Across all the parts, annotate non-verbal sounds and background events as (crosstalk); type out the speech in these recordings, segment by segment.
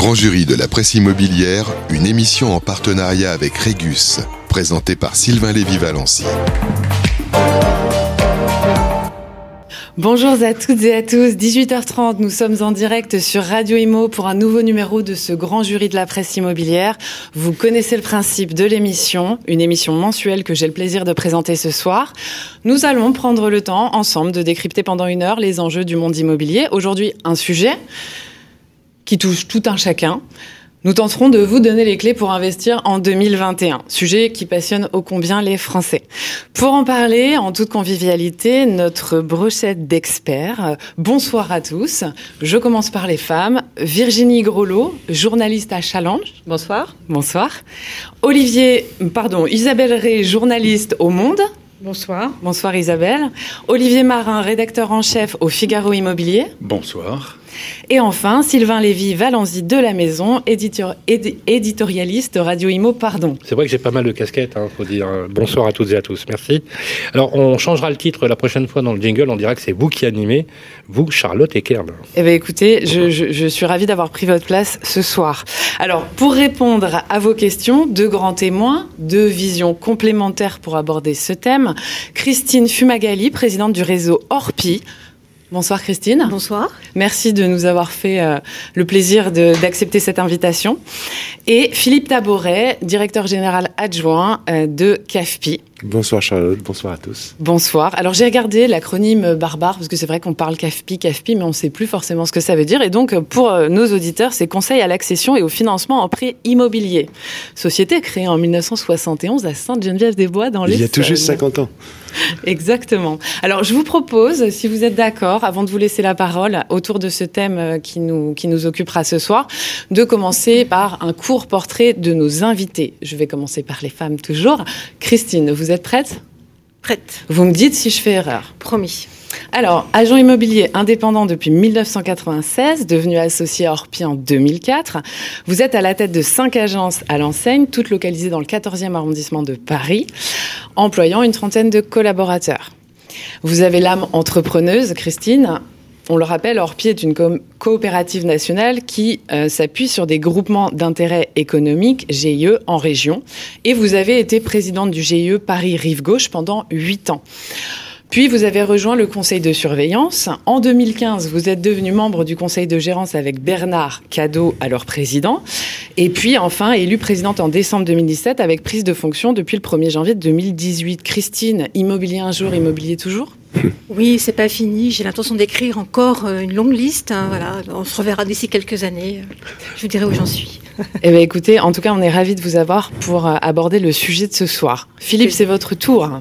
grand jury de la presse immobilière, une émission en partenariat avec Régus, présentée par Sylvain Lévy-Valency. Bonjour à toutes et à tous, 18h30, nous sommes en direct sur Radio Imo pour un nouveau numéro de ce grand jury de la presse immobilière. Vous connaissez le principe de l'émission, une émission mensuelle que j'ai le plaisir de présenter ce soir. Nous allons prendre le temps ensemble de décrypter pendant une heure les enjeux du monde immobilier. Aujourd'hui, un sujet qui touche tout un chacun. Nous tenterons de vous donner les clés pour investir en 2021, sujet qui passionne ô combien les Français. Pour en parler en toute convivialité, notre brochette d'experts. Bonsoir à tous. Je commence par les femmes. Virginie Grolot, journaliste à Challenge. Bonsoir. Bonsoir. Olivier, pardon, Isabelle Rey, journaliste au Monde. Bonsoir. Bonsoir Isabelle. Olivier Marin, rédacteur en chef au Figaro Immobilier. Bonsoir. Et enfin, Sylvain Lévy Valenzy de la Maison, éditor, éditorialiste Radio Imo, pardon. C'est vrai que j'ai pas mal de casquettes, il hein, faut dire. Bonsoir à toutes et à tous, merci. Alors, on changera le titre la prochaine fois dans le jingle, on dira que c'est vous qui animez, vous, Charlotte et Kern. Eh bien, écoutez, je, je suis ravie d'avoir pris votre place ce soir. Alors, pour répondre à vos questions, deux grands témoins, deux visions complémentaires pour aborder ce thème. Christine Fumagali, présidente du réseau Orpi, Bonsoir Christine. Bonsoir. Merci de nous avoir fait euh, le plaisir d'accepter cette invitation. Et Philippe Taboret, directeur général adjoint euh, de CAFPI. Bonsoir Charlotte, bonsoir à tous. Bonsoir. Alors j'ai regardé l'acronyme barbare parce que c'est vrai qu'on parle CAFPI, CAFPI, mais on ne sait plus forcément ce que ça veut dire. Et donc pour euh, nos auditeurs, c'est Conseil à l'accession et au financement en prêt immobilier. Société créée en 1971 à Sainte-Geneviève-des-Bois dans les. Il y a tout juste 50 ans. (laughs) Exactement. Alors je vous propose, si vous êtes d'accord, avant de vous laisser la parole autour de ce thème euh, qui nous, qui nous occupera ce soir, de commencer par un court portrait de nos invités. Je vais commencer par les femmes toujours. Christine, vous êtes prête? Prête. Vous me dites si je fais erreur. Promis. Alors, agent immobilier indépendant depuis 1996, devenu associé à Orpi en 2004, vous êtes à la tête de cinq agences à l'enseigne, toutes localisées dans le 14e arrondissement de Paris, employant une trentaine de collaborateurs. Vous avez l'âme entrepreneuse, Christine, on le rappelle, Orpi est une coopérative nationale qui euh, s'appuie sur des groupements d'intérêt économique, GIE, en région. Et vous avez été présidente du GIE Paris-Rive Gauche pendant huit ans. Puis vous avez rejoint le conseil de surveillance. En 2015, vous êtes devenu membre du conseil de gérance avec Bernard Cadeau, alors président. Et puis enfin, élu présidente en décembre 2017 avec prise de fonction depuis le 1er janvier 2018. Christine, immobilier un jour, immobilier toujours? (laughs) oui, c'est pas fini. J'ai l'intention d'écrire encore euh, une longue liste. Hein, voilà, on se reverra d'ici quelques années. Je vous dirai où j'en suis. (laughs) eh bien, écoutez, en tout cas, on est ravis de vous avoir pour euh, aborder le sujet de ce soir. Philippe, c'est votre tour.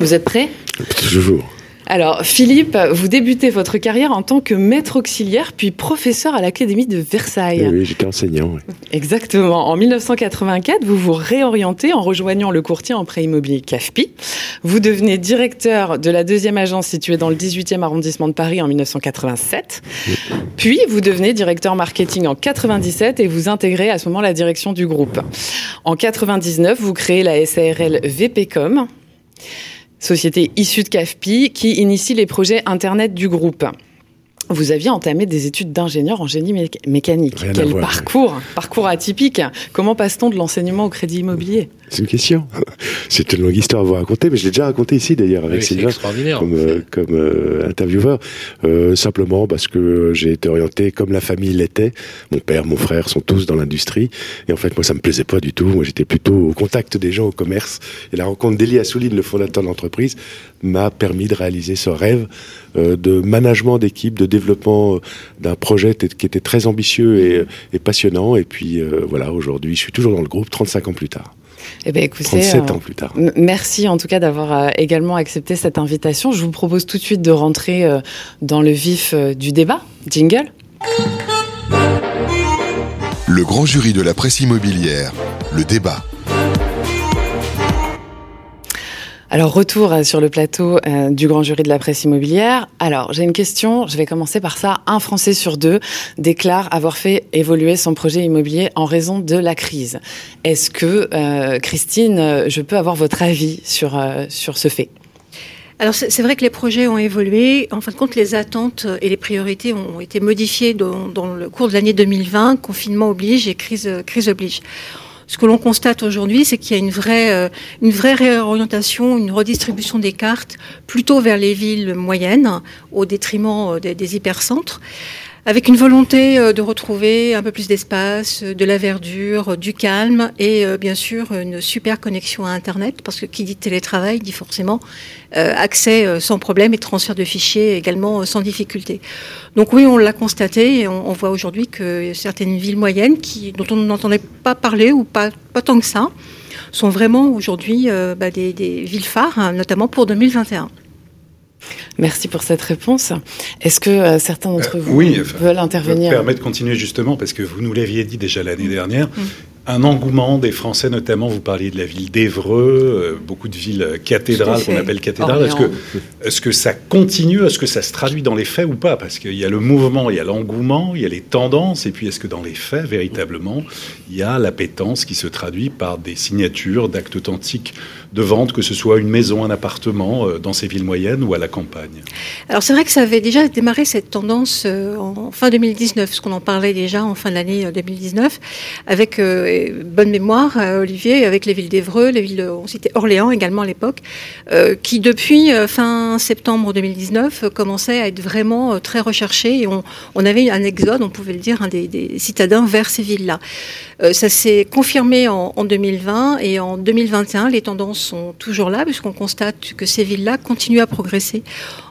Vous êtes prêt? Toujours. Alors, Philippe, vous débutez votre carrière en tant que maître auxiliaire, puis professeur à l'Académie de Versailles. Oui, j'étais enseignant. Oui. Exactement. En 1984, vous vous réorientez en rejoignant le courtier en prêt immobilier CAFPI. Vous devenez directeur de la deuxième agence située dans le 18e arrondissement de Paris en 1987. Puis, vous devenez directeur marketing en 97 et vous intégrez à ce moment la direction du groupe. En 99, vous créez la SARL VPCom société issue de CAFPI, qui initie les projets Internet du groupe. Vous aviez entamé des études d'ingénieur en génie mécanique. Quel parcours, parcours atypique. Comment passe-t-on de l'enseignement au crédit immobilier? C'est une question. C'est une longue histoire à vous raconter, mais je l'ai déjà raconté ici d'ailleurs avec Sylvain comme, euh, comme euh, intervieweur. Euh, simplement parce que j'ai été orienté comme la famille l'était. Mon père, mon frère sont tous dans l'industrie. Et en fait, moi, ça me plaisait pas du tout. Moi, j'étais plutôt au contact des gens au commerce. Et la rencontre d'Elie Assouline, le fondateur de l'entreprise, m'a permis de réaliser ce rêve euh, de management d'équipe, de développement euh, d'un projet qui était très ambitieux et, passionnant. Et puis euh, voilà, aujourd'hui, je suis toujours dans le groupe, 35 ans plus tard. Eh bien, écoutez, 37 ans plus tard. Merci en tout cas d'avoir également accepté cette invitation. Je vous propose tout de suite de rentrer dans le vif du débat. Jingle. Le grand jury de la presse immobilière, le débat. Alors, retour euh, sur le plateau euh, du grand jury de la presse immobilière. Alors, j'ai une question, je vais commencer par ça. Un Français sur deux déclare avoir fait évoluer son projet immobilier en raison de la crise. Est-ce que, euh, Christine, je peux avoir votre avis sur, ce fait? Alors c'est vrai que les projets ont évolué. En fin de compte, les attentes et les priorités ont été modifiées dans, le cours de l'année 2020. Confinement oblige et crise, crise oblige. Ce que l'on constate aujourd'hui, c'est qu'il y a une vraie, euh, une vraie réorientation, une redistribution des cartes plutôt vers les villes moyennes au détriment euh, des, des hypercentres avec une volonté euh, de retrouver un peu plus d'espace, de la verdure, du calme et euh, bien sûr une super connexion à Internet, parce que qui dit télétravail dit forcément euh, accès sans problème et transfert de fichiers également sans difficulté. Donc oui, on l'a constaté et on, voit aujourd'hui que certaines villes moyennes dont on n'entendait pas parler ou pas, pas tant que ça, sont vraiment aujourd'hui bah, des, villes phares, hein, notamment pour 2021. Merci pour cette réponse. Est-ce que euh, certains d'entre euh, vous veulent intervenir? Je me permets de continuer justement parce que vous nous l'aviez dit déjà l'année dernière. Mm un engouement des Français, notamment, vous parliez de la ville d'Evreux, euh, beaucoup de villes cathédrales qu'on appelle cathédrales. Est-ce que, est que ça continue? Est-ce que ça se traduit dans les faits ou pas? Parce qu'il y a le mouvement, il y a l'engouement, il y a les tendances, et puis est-ce que dans les faits, véritablement, il y a l'appétence qui se traduit par des signatures d'actes authentiques de vente, que ce soit une maison, un appartement, euh, dans ces villes moyennes ou à la campagne Alors c'est vrai que ça avait déjà démarré cette tendance euh, en fin 2019, ce qu'on en parlait déjà en fin de l'année 2019, avec bonne mémoire, euh, Olivier, avec les villes d'Evreux, les villes, on citait Orléans également à l'époque, euh, qui depuis euh, fin septembre 2019 commençaient à être vraiment très recherchées et on, avait un exode, on pouvait le dire, des, citadins vers ces villes-là. ça s'est confirmé en 2020 et en 2021, les tendances sont toujours là puisqu'on constate que ces villes-là continuent à progresser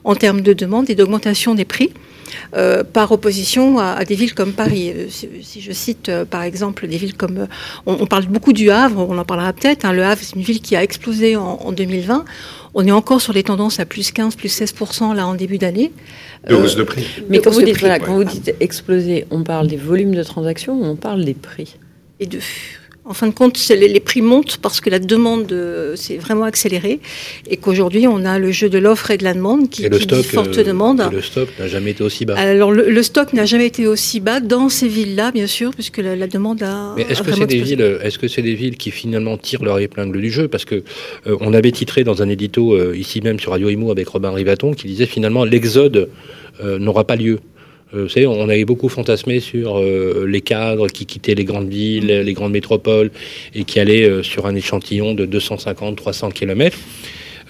en termes de demande et d'augmentation des prix. Euh, par opposition à, des villes comme Paris. Euh, si, je cite euh, par exemple des villes comme... On, parle beaucoup du Havre, on en parlera peut-être. Hein. le Havre, c'est une ville qui a explosé en, 2020. On est encore sur les tendances à plus 15, plus 16% là en début d'année. De hausse de prix. Mais quand, vous dites, quand vous dites exploser, on parle des volumes de transactions ou on parle des prix? Et de en fin de compte, les, prix montent parce que la demande euh, s'est vraiment accélérée et qu'aujourd'hui, on a le jeu de l'offre et de la demande qui, le stock, forte demande. le stock n'a jamais été aussi bas. Alors, le, stock n'a jamais été aussi bas dans ces villes-là, bien sûr, puisque la, demande a. Mais est-ce que c'est des villes, est-ce que c'est des villes qui finalement tirent leur épingle du jeu? Parce que euh, on avait titré dans un édito euh, ici même sur Radio Imo avec Robin Rivaton qui disait finalement l'exode n'aura pas lieu. Euh, vous savez, on avait beaucoup fantasmé sur euh, les cadres qui quittaient les grandes villes, les grandes métropoles et qui allaient euh, sur un échantillon de 250-300 km.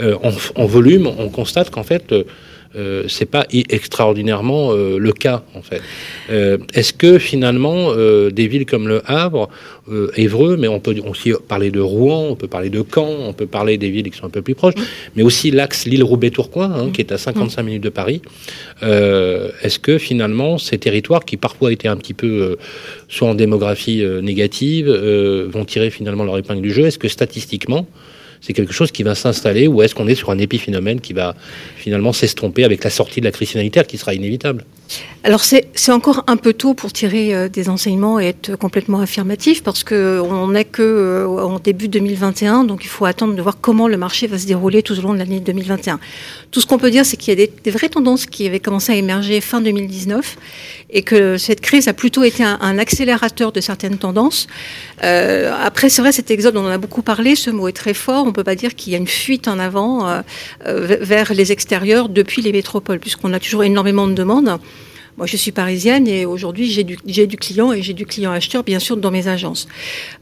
En, en, volume, on constate qu'en fait, euh, c'est pas extraordinairement euh, le cas en fait. Euh, est-ce que finalement des villes comme Le Havre, Évreux, mais on peut aussi parler de Rouen, on peut parler de Caen, on peut parler des villes qui sont un peu plus proches, mais aussi l'axe Lille-Roubaix-Tourcoing, hein, qui est à 55 minutes de Paris. Est-ce que finalement ces territoires qui parfois étaient un petit peu soit en démographie négative vont tirer finalement leur épingle du jeu Est-ce que statistiquement c'est quelque chose qui va s'installer ou est-ce qu'on est sur un épiphénomène qui va finalement s'estomper avec la sortie de la crise sanitaire qui sera inévitable? Alors c'est encore un peu tôt pour tirer euh, des enseignements et être complètement affirmatif parce que on n'est que euh, en début 2021, donc il faut attendre de voir comment le marché va se dérouler tout au long de l'année 2021. Tout ce qu'on peut dire, c'est qu'il y a des, vraies tendances qui avaient commencé à émerger fin 2019 et que cette crise a plutôt été un, accélérateur de certaines tendances. Euh, après, c'est vrai, cet exode, on en a beaucoup parlé, ce mot est très fort. On peut pas dire qu'il y a une fuite en avant vers les extérieurs depuis les métropoles, puisqu'on a toujours énormément de demandes. Moi, je suis parisienne et aujourd'hui, j'ai du, du, client et j'ai du client acheteur, bien sûr, dans mes agences.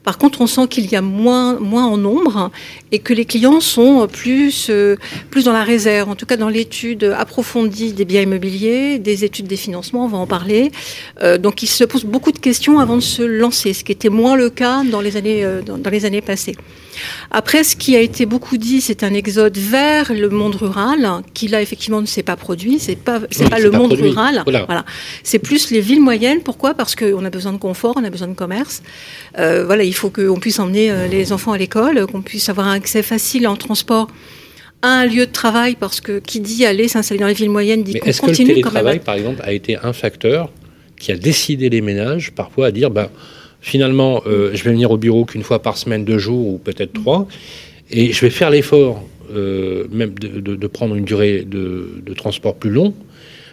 Par contre, on sent qu'il y a moins, moins en nombre et que les clients sont plus, euh, plus dans la réserve, en tout cas dans l'étude approfondie des biens immobiliers, des études des financements, on va en parler. Euh, donc, ils se posent beaucoup de questions avant de se lancer, ce qui était moins le cas dans les années, euh, dans les années passées. Après, ce qui a été beaucoup dit, c'est un exode vers le monde rural, qui là effectivement ne s'est pas produit. C'est pas, c'est pas le monde rural. Voilà. C'est plus les villes moyennes. Pourquoi? Parce qu'on a besoin de confort, on a besoin de commerce. Euh, voilà, il faut qu'on puisse emmener euh, les enfants à l'école, qu'on puisse avoir un accès facile en transport à un lieu de travail, parce que qui dit aller s'installer dans les villes moyennes dit qu'on continue que le télétravail, par exemple, a été un facteur qui a décidé les ménages parfois à dire, ben, finalement, euh, je vais venir au bureau qu'une fois par semaine, deux jours ou peut-être trois, et je vais faire l'effort euh, même de, prendre une durée de, transport plus long,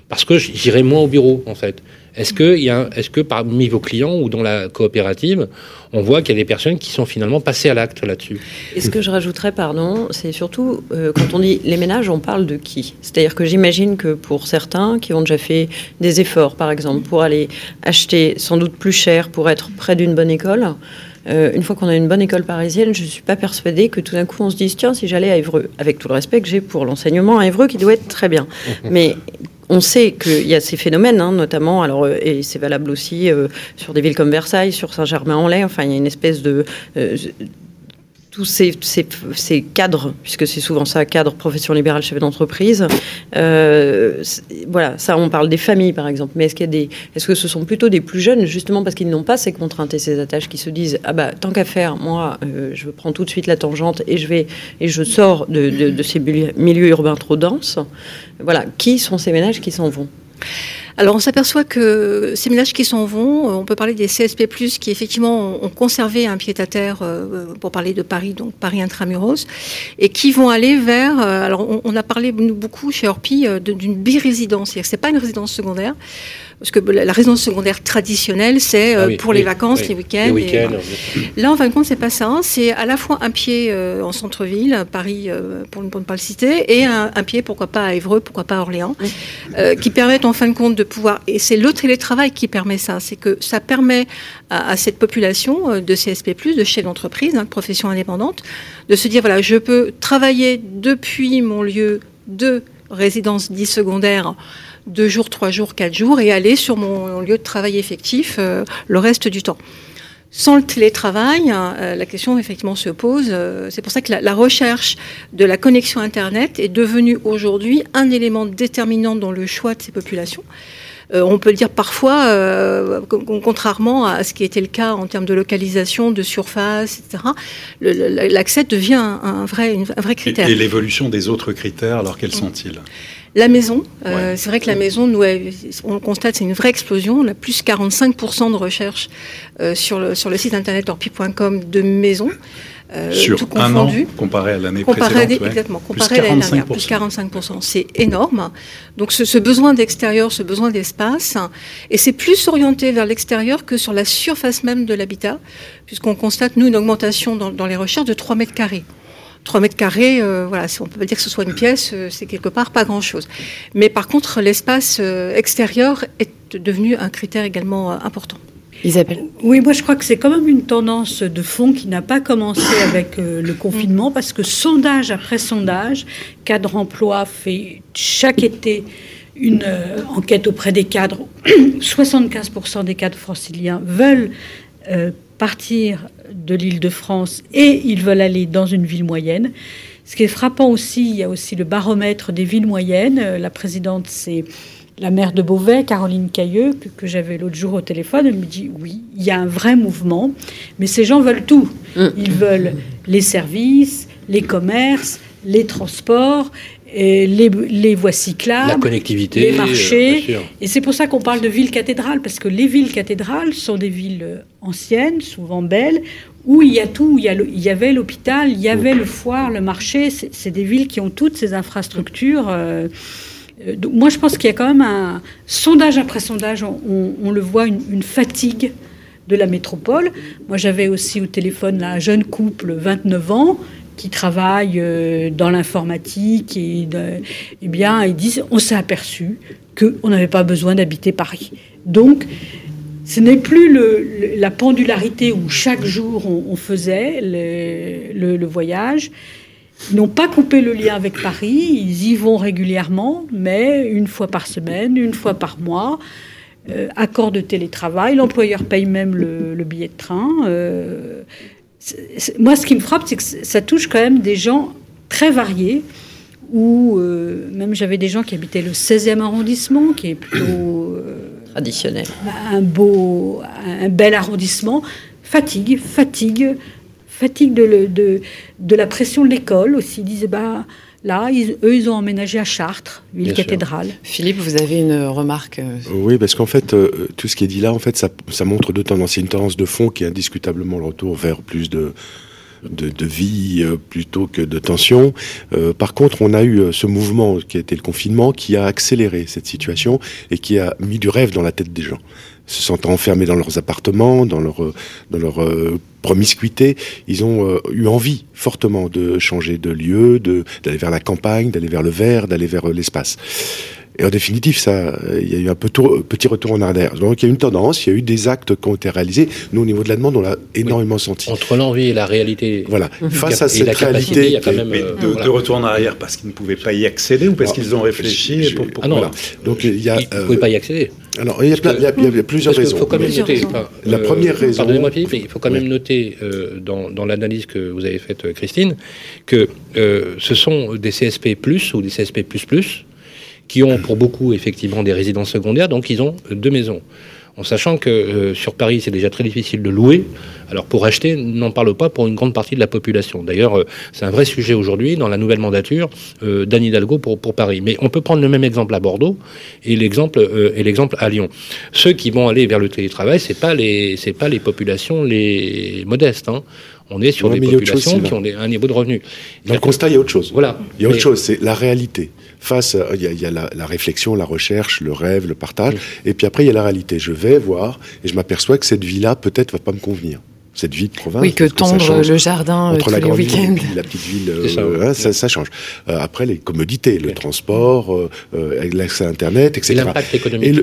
parce que j'irai moins au bureau, en fait. Est-ce que, y a, est-ce que parmi vos clients ou dans la coopérative, on voit qu'il y a des personnes qui sont finalement passées à l'acte là-dessus? Et ce que je rajouterais, pardon, c'est surtout euh, quand on dit les ménages, on parle de qui? C'est-à-dire que j'imagine que pour certains qui ont déjà fait des efforts, par exemple, pour aller acheter sans doute plus cher pour être près d'une bonne école, euh, une fois qu'on a une bonne école parisienne, je ne suis pas persuadée que tout d'un coup on se dise tiens, si j'allais à Évreux, avec tout le respect que j'ai pour l'enseignement à Évreux qui doit être très bien. (laughs) Mais on sait qu'il y a ces phénomènes, hein, notamment, alors, euh, et c'est valable aussi euh, sur des villes comme Versailles, sur Saint-Germain-en-Laye, enfin, il y a une espèce de tous ces, ces, cadres, puisque c'est souvent ça, cadre, profession libérale, chef d'entreprise. Euh, voilà, ça, on parle des familles, par exemple. Mais est-ce qu'il est-ce que ce sont plutôt des plus jeunes, justement parce qu'ils n'ont pas ces contraintes et ces attaches, qui se disent ah bah tant qu'à faire, moi, euh, je prends tout de suite la tangente et je vais et je sors de, de ces milieux urbains trop denses. Voilà, qui sont ces ménages qui s'en vont? Alors on s'aperçoit que ces ménages qui s'en vont, euh, on peut parler des CSP+, qui effectivement ont conservé un pied-à-terre, euh, pour parler de Paris, donc Paris intramuros, et qui vont aller vers, euh, alors on, a parlé beaucoup chez Orpi d'une birésidence, c'est-à-dire que c'est pas une résidence secondaire, parce que la résidence secondaire traditionnelle, c'est ah pour les vacances, les week-ends. Là, en fin de compte, c'est pas ça. Hein. C'est à la fois un pied en centre-ville, Paris, pour, ne pas le citer, et un, pied, pourquoi pas à Évreux, pourquoi pas à Orléans, qui permettent en fin de compte de pouvoir, et c'est le télétravail qui permet ça, c'est que ça permet à, cette population euh, de CSP+, de chefs d'entreprise, hein, de profession indépendante, de se dire, voilà, je peux travailler depuis mon lieu de résidence dit secondaire deux jours, trois jours, quatre jours, et aller sur mon lieu de travail effectif euh, le reste du temps. Sans le télétravail, hein, euh, la question effectivement se pose. c'est pour ça que la, recherche de la connexion Internet est devenue aujourd'hui un élément déterminant dans le choix de ces populations. Euh, on peut le dire parfois, euh, contrairement à ce qui était le cas en termes de localisation, de surface, etc., l'accès devient un, vrai, un vrai critère. Et, l'évolution des autres critères, alors quels sont-ils? La maison, euh, c'est vrai que la maison, nous, on constate, c'est une vraie explosion. On a plus 45% de recherches sur, le, sur le site internet orpi.com de maisons. Euh, Sur un an, comparé à l'année précédente Exactement, comparé à l'année dernière, plus 45%. C'est énorme. Donc ce, besoin d'extérieur, ce besoin d'espace, et c'est plus orienté vers l'extérieur que sur la surface même de l'habitat, puisqu'on constate, nous, une augmentation dans, les recherches de 3 mètres carrés. 3 mètres carrés, euh, voilà, si on peut dire que ce soit une pièce, euh, c'est quelque part pas grand-chose. Mais par contre, l'espace extérieur est devenu un critère également important. Isabelle Oui, moi je crois que c'est quand même une tendance de fond qui n'a pas commencé avec euh, le confinement, mm. parce que sondage après sondage, Cadre Emploi fait chaque été une euh, enquête auprès des cadres. (clears throat) 75% des cadres franciliens veulent euh, partir de l'île de France et ils veulent aller dans une ville moyenne. Ce qui est frappant aussi, il y a aussi le baromètre des villes moyennes. La présidente, c'est la maire de Beauvais, Caroline Cailleux, que, j'avais l'autre jour au téléphone, elle me dit oui, il y a un vrai mouvement, mais ces gens veulent tout. Mm. Ils veulent les services, les commerces, les transports, et les, les voies cyclables, la connectivité, les marchés. et c'est pour ça qu'on parle de villes cathédrales, parce que les villes cathédrales sont des villes anciennes, souvent belles, où il y a tout. Il y, avait l'hôpital, il y avait le foire, le marché. C'est des villes qui ont toutes ces infrastructures. Euh, euh, moi, je pense qu'il y a quand même un sondage après sondage, on, le voit, une, fatigue de la métropole. Moi, j'avais aussi au téléphone un jeune couple, 29 ans, qui travaille euh, dans l'informatique et, eh bien, ils disent, on s'est aperçu qu'on n'avait pas besoin d'habiter Paris. Donc, ce n'est plus la pendularité où chaque jour on, faisait le voyage, ils n'ont pas coupé le lien avec Paris, ils y vont régulièrement, mais une fois par semaine, une fois par mois. Euh, accord de télétravail, l'employeur paye même le, billet de train. Euh, moi, ce qui me frappe, c'est que ça touche quand même des gens très variés, où euh, même j'avais des gens qui habitaient le 16e arrondissement, qui est plutôt... Traditionnel. Un beau, un bel arrondissement. Fatigue, fatigue, fatigue de, de, de la pression de l'école aussi. Ils disaient, bah, là, eux, ils ont emménagé à Chartres, ville cathédrale. Philippe, vous avez une remarque euh, Oui, parce qu'en fait, euh, tout ce qui est dit là, en fait, ça, ça montre deux tendances. Il y a une tendance de fond qui est indiscutablement le retour vers plus de de, vie plutôt que de tension. par contre, on a eu ce mouvement qui a été le confinement qui a accéléré cette situation et qui a mis du rêve dans la tête des gens se sentant enfermés dans leurs appartements, dans leur, dans leur promiscuité, ils ont eu envie fortement de changer de lieu, d'aller vers la campagne, d'aller vers le vert, d'aller vers l'espace. Et en définitive, ça, il y a eu un peu petit retour en arrière. Donc il y a eu une tendance, il y a eu des actes qui ont été réalisés. Nous, au niveau de la demande, on l'a énormément senti. Entre l'envie et la réalité. Voilà. Face à cette réalité. Quand même, mais de, retour en arrière parce qu'ils ne pouvaient pas y accéder ou parce qu'ils ont réfléchi pour, Ah non, donc il y a. Ils ne pouvaient pas y accéder. Alors, il y a, plusieurs raisons. Faut quand même noter, la euh, première raison. Pardonnez-moi, Philippe, mais il faut quand même noter euh, dans, dans l'analyse que vous avez faite, Christine, que euh, ce sont des CSP ou des CSP qui ont pour beaucoup effectivement des résidences secondaires, donc ils ont deux maisons. En sachant que euh, sur Paris, c'est déjà très difficile de louer. Alors pour acheter, n'en parle pas pour une grande partie de la population. D'ailleurs, euh, c'est un vrai sujet aujourd'hui dans la nouvelle mandature euh, d'Anne Hidalgo pour, Paris. Mais on peut prendre le même exemple à Bordeaux et l'exemple à Lyon. Ceux qui vont aller vers le télétravail, c'est pas les pas les populations les modestes. Hein. On est sur des populations qui ont un niveau de revenu. Dans le constat, il y a autre chose. Voilà. Il y a autre chose, c'est la réalité face, il y a, la, réflexion, la recherche, le rêve, le partage, et puis après il y a la réalité. Je vais voir et je m'aperçois que cette vie-là peut-être va pas me convenir cette vie de province. Oui, que tondre le jardin entre euh, la grande ville et la petite ville, euh, ça, change. Euh, après, les commodités, le transport, l'accès à Internet, etc. Et l'impact économique.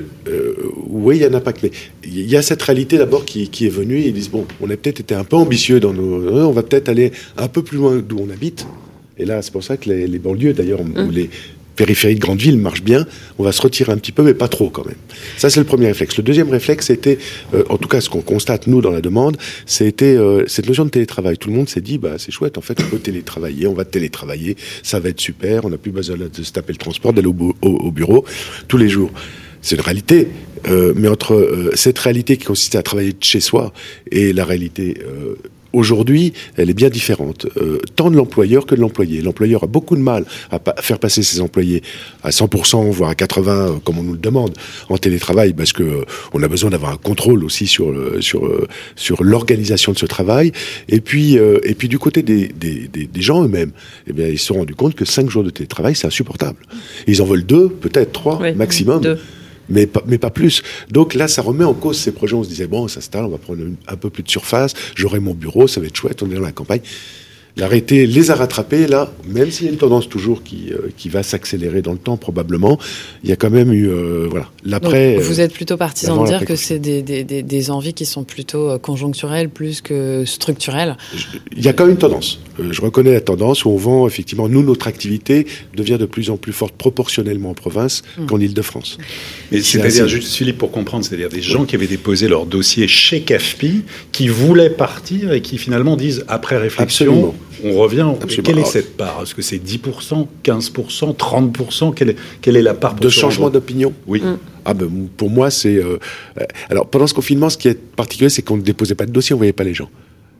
oui, il y a un impact, mais il y a cette réalité d'abord qui, qui, est venue. Ils disent bon, on a peut-être été un peu ambitieux dans nos, on va peut-être aller un peu plus loin d'où on habite. Et là, c'est pour ça que les, les banlieues, d'ailleurs, mmh. les, périphérie de grande ville marche bien, on va se retirer un petit peu, mais pas trop quand même. Ça, c'est le premier réflexe. Le deuxième réflexe, c'était, euh, en tout cas, ce qu'on constate, nous, dans la demande, c'était euh, cette notion de télétravail. Tout le monde s'est dit, bah, c'est chouette, en fait, on peut télétravailler, on va télétravailler, ça va être super, on n'a plus besoin de se taper le transport, d'aller au, bureau tous les jours. C'est une réalité, euh, mais entre cette réalité qui consistait à travailler de chez soi et la réalité Aujourd'hui, elle est bien différente, euh, tant de l'employeur que de l'employé. L'employeur a beaucoup de mal à faire passer ses employés à 100%, voire à 80%, euh, comme on nous le demande, en télétravail, parce que euh, on a besoin d'avoir un contrôle aussi sur sur sur l'organisation de ce travail. Et puis et puis du côté des, des, des, gens eux-mêmes, eh bien ils se sont rendus compte que 5 jours de télétravail, c'est insupportable. Ils en veulent deux, peut-être trois maximum mais pas, mais pas plus. Donc là, ça remet en cause ces projets. On se disait, bon, ça s'installe, on va prendre un peu plus de surface, j'aurai mon bureau, ça va être chouette, on est dans la campagne. L'arrêté les a rattrapés, là, même s'il y a une tendance toujours qui, euh, qui va s'accélérer dans le temps, probablement, il y a quand même eu, euh, voilà, l'après. Vous êtes plutôt partisan de dire que c'est des, des, des, envies qui sont plutôt euh, conjoncturelles plus que structurelles Il y a quand même une tendance. je reconnais la tendance où on vend, effectivement, nous, notre activité devient de plus en plus forte proportionnellement en province mmh. qu'en Ile-de-France. Mais c'est-à-dire, juste Philippe, pour comprendre, c'est-à-dire des gens qui avaient déposé leur dossier chez CAFPI, qui voulaient partir et qui finalement disent, après réflexion, on revient. Quelle est cette part? Est-ce que c'est 10%, 15%, 30% quelle est, quelle est la part De changement d'opinion Oui. Mm. Ah ben, pour moi, c'est. Euh, alors, pendant ce confinement, ce qui est particulier, c'est qu'on ne déposait pas de dossier, on ne voyait pas les gens.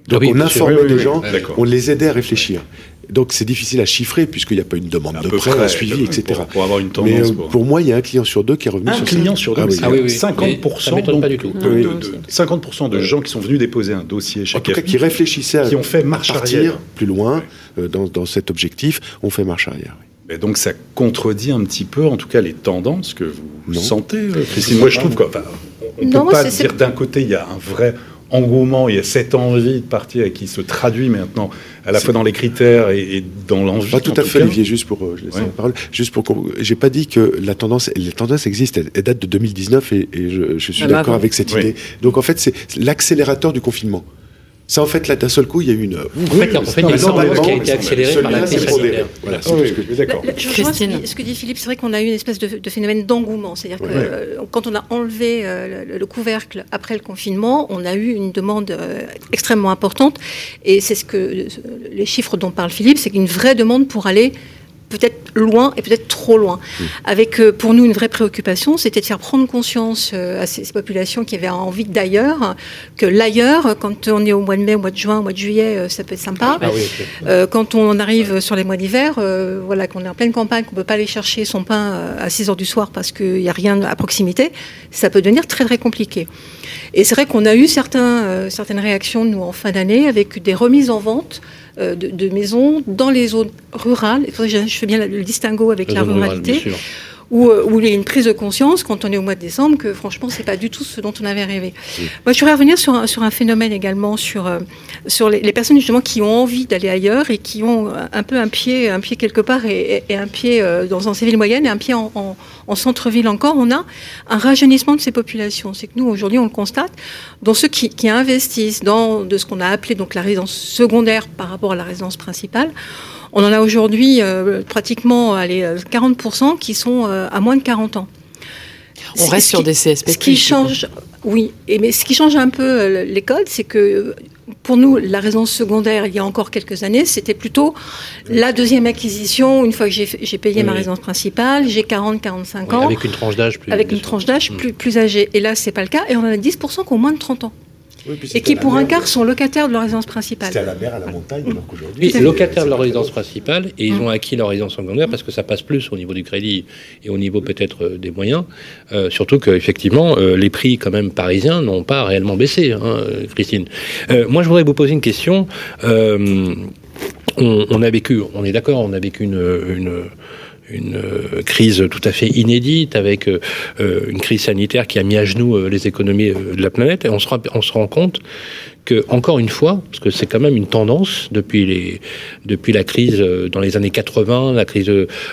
Donc, ah on informait les gens, on les aidait à réfléchir. Donc c'est difficile à chiffrer puisqu'il n'y a pas une demande de prêt, un suivi, etc. Pour, avoir une tendance. Mais euh, pour... moi, il y a un client sur deux qui est revenu un sur client sur deux. Ah, oui. 50%, pas du tout. De, 50% de gens qui sont venus déposer un dossier chez En tout cas, qui réfléchissaient à, qui ont fait marche partir arrière. plus loin euh, dans, dans, cet objectif, ont fait marche arrière. Et donc ça contredit un petit peu, en tout cas, les tendances que vous sentez, euh, Christine. Moi, je trouve qu'on ne peut pas dire d'un côté, il y a un vrai engouement, il y a cette envie de partir et qui se traduit maintenant à la fois dans les critères et, dans l'envie. Pas tout à fait, Olivier, juste pour, euh, je laisse la parole, juste pour j'ai pas dit que la tendance, la tendance existe, elle, date de 2019 et, je, je, suis d'accord avec cette idée. Donc en fait, c'est l'accélérateur du confinement. Ça, en fait, là, d'un seul coup, il y a une. En fait, en fait, il y a une qui a été accélérée par la crise sanitaire. Voilà, c'est ce que d'accord. Christine. Ce que dit Philippe, c'est vrai qu'on a eu une espèce de, phénomène d'engouement. C'est-à-dire que euh, quand on a enlevé euh, le, couvercle après le confinement, on a eu une demande euh, extrêmement importante. Et c'est ce que les chiffres dont parle Philippe, c'est qu'une vraie demande pour aller peut-être loin et peut-être trop loin. Mmh. Avec euh, pour nous une vraie préoccupation, c'était de faire prendre conscience euh, à ces, populations qui avaient envie d'ailleurs, que l'ailleurs, quand on est au mois de mai, au mois de juin, au mois de juillet, euh, ça peut être sympa. Ah quand on arrive sur les mois d'hiver, voilà, qu'on est en pleine campagne, qu'on ne peut pas aller chercher son pain à 6 heures du soir parce qu'il n'y a rien à proximité, ça peut devenir très très compliqué. Et c'est vrai qu'on a eu certains, certaines réactions, nous, en fin d'année, avec des remises en vente de, de, maisons dans les zones rurales. Je fais bien le distinguo avec la ruralité où, euh, où, il y a une prise de conscience quand on est au mois de décembre que franchement c'est pas du tout ce dont on avait rêvé. Moi je voudrais revenir sur un, sur un phénomène également sur euh, sur les, les, personnes justement qui ont envie d'aller ailleurs et qui ont un peu un pied un pied quelque part et, et un pied euh, dans, ces villes moyennes et un pied en, en, en centre-ville encore. On a un rajeunissement de ces populations. C'est que nous aujourd'hui on le constate dans ceux qui, qui investissent dans de ce qu'on a appelé donc la résidence secondaire par rapport à la résidence principale. On en a aujourd'hui euh, pratiquement allez, 40% euh, qui sont euh, à moins de 40 ans. On reste sur des CSP. Ce qui change, oui, et, mais ce qui change un peu les codes, c'est que pour nous, la résidence secondaire, il y a encore quelques années, c'était plutôt la deuxième acquisition, une fois que j'ai payé ma résidence principale, j'ai 40, 45 ans. avec une tranche d'âge plus Avec une tranche d'âge plus, plus âgée. Et là, c'est pas le cas. Et on a 10% qui ont moins de 30 ans et qui, pour un quart, sont locataires de leur résidence principale. C'est à la mer, à la montagne, alors qu'aujourd'hui. Oui, locataires de leur résidence principale, et ils ont acquis leur résidence secondaire parce que ça passe plus au niveau du crédit et au niveau peut-être euh, des moyens. Euh, surtout qu'effectivement, euh, les prix, quand même, parisiens n'ont pas réellement baissé, hein, Christine. Euh, moi, je voudrais vous poser une question. Euh, on, on, a vécu, on est d'accord, on a vécu une, une une euh, crise tout à fait inédite, avec euh, euh, une crise sanitaire qui a mis à genoux les économies de la planète. Et on se, on se rend compte que, encore une fois, parce que c'est quand même une tendance depuis, les, depuis la crise dans les années 80, la crise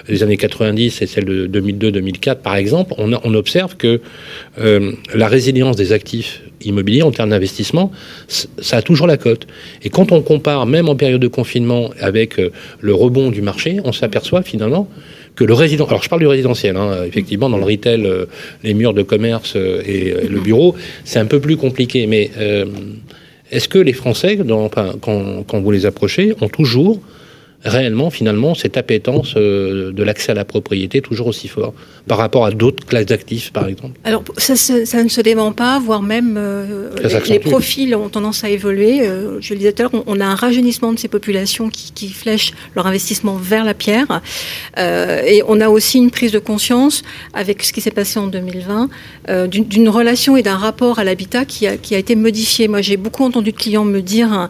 des années 90 et celle de 2002-2004, par exemple, on, on, observe que euh, la résilience des actifs immobiliers en termes d'investissement, ça a toujours la cote. Et quand on compare, même en période de confinement, avec le rebond du marché, on s'aperçoit finalement que le résident. Alors je parle du résidentiel, hein, effectivement, dans le retail, euh, les murs de commerce euh, et, le bureau, c'est un peu plus compliqué. Mais euh, est-ce que les Français, quand, vous les approchez, ont toujours réellement, finalement, cette appétence euh, de l'accès à la propriété toujours aussi fort par rapport à d'autres classes d'actifs, par exemple Alors, ça, ça, ne se dément pas, voire même euh, les, les, profils ont tendance à évoluer. Euh, je le disais tout à l'heure, on, on, a un rajeunissement de ces populations qui, qui flèchent leur investissement vers la pierre. Euh, et on a aussi une prise de conscience avec ce qui s'est passé en 2020 euh, d'une relation et d'un rapport à l'habitat qui a, qui a été modifié. Moi, j'ai beaucoup entendu de clients me dire... Hein,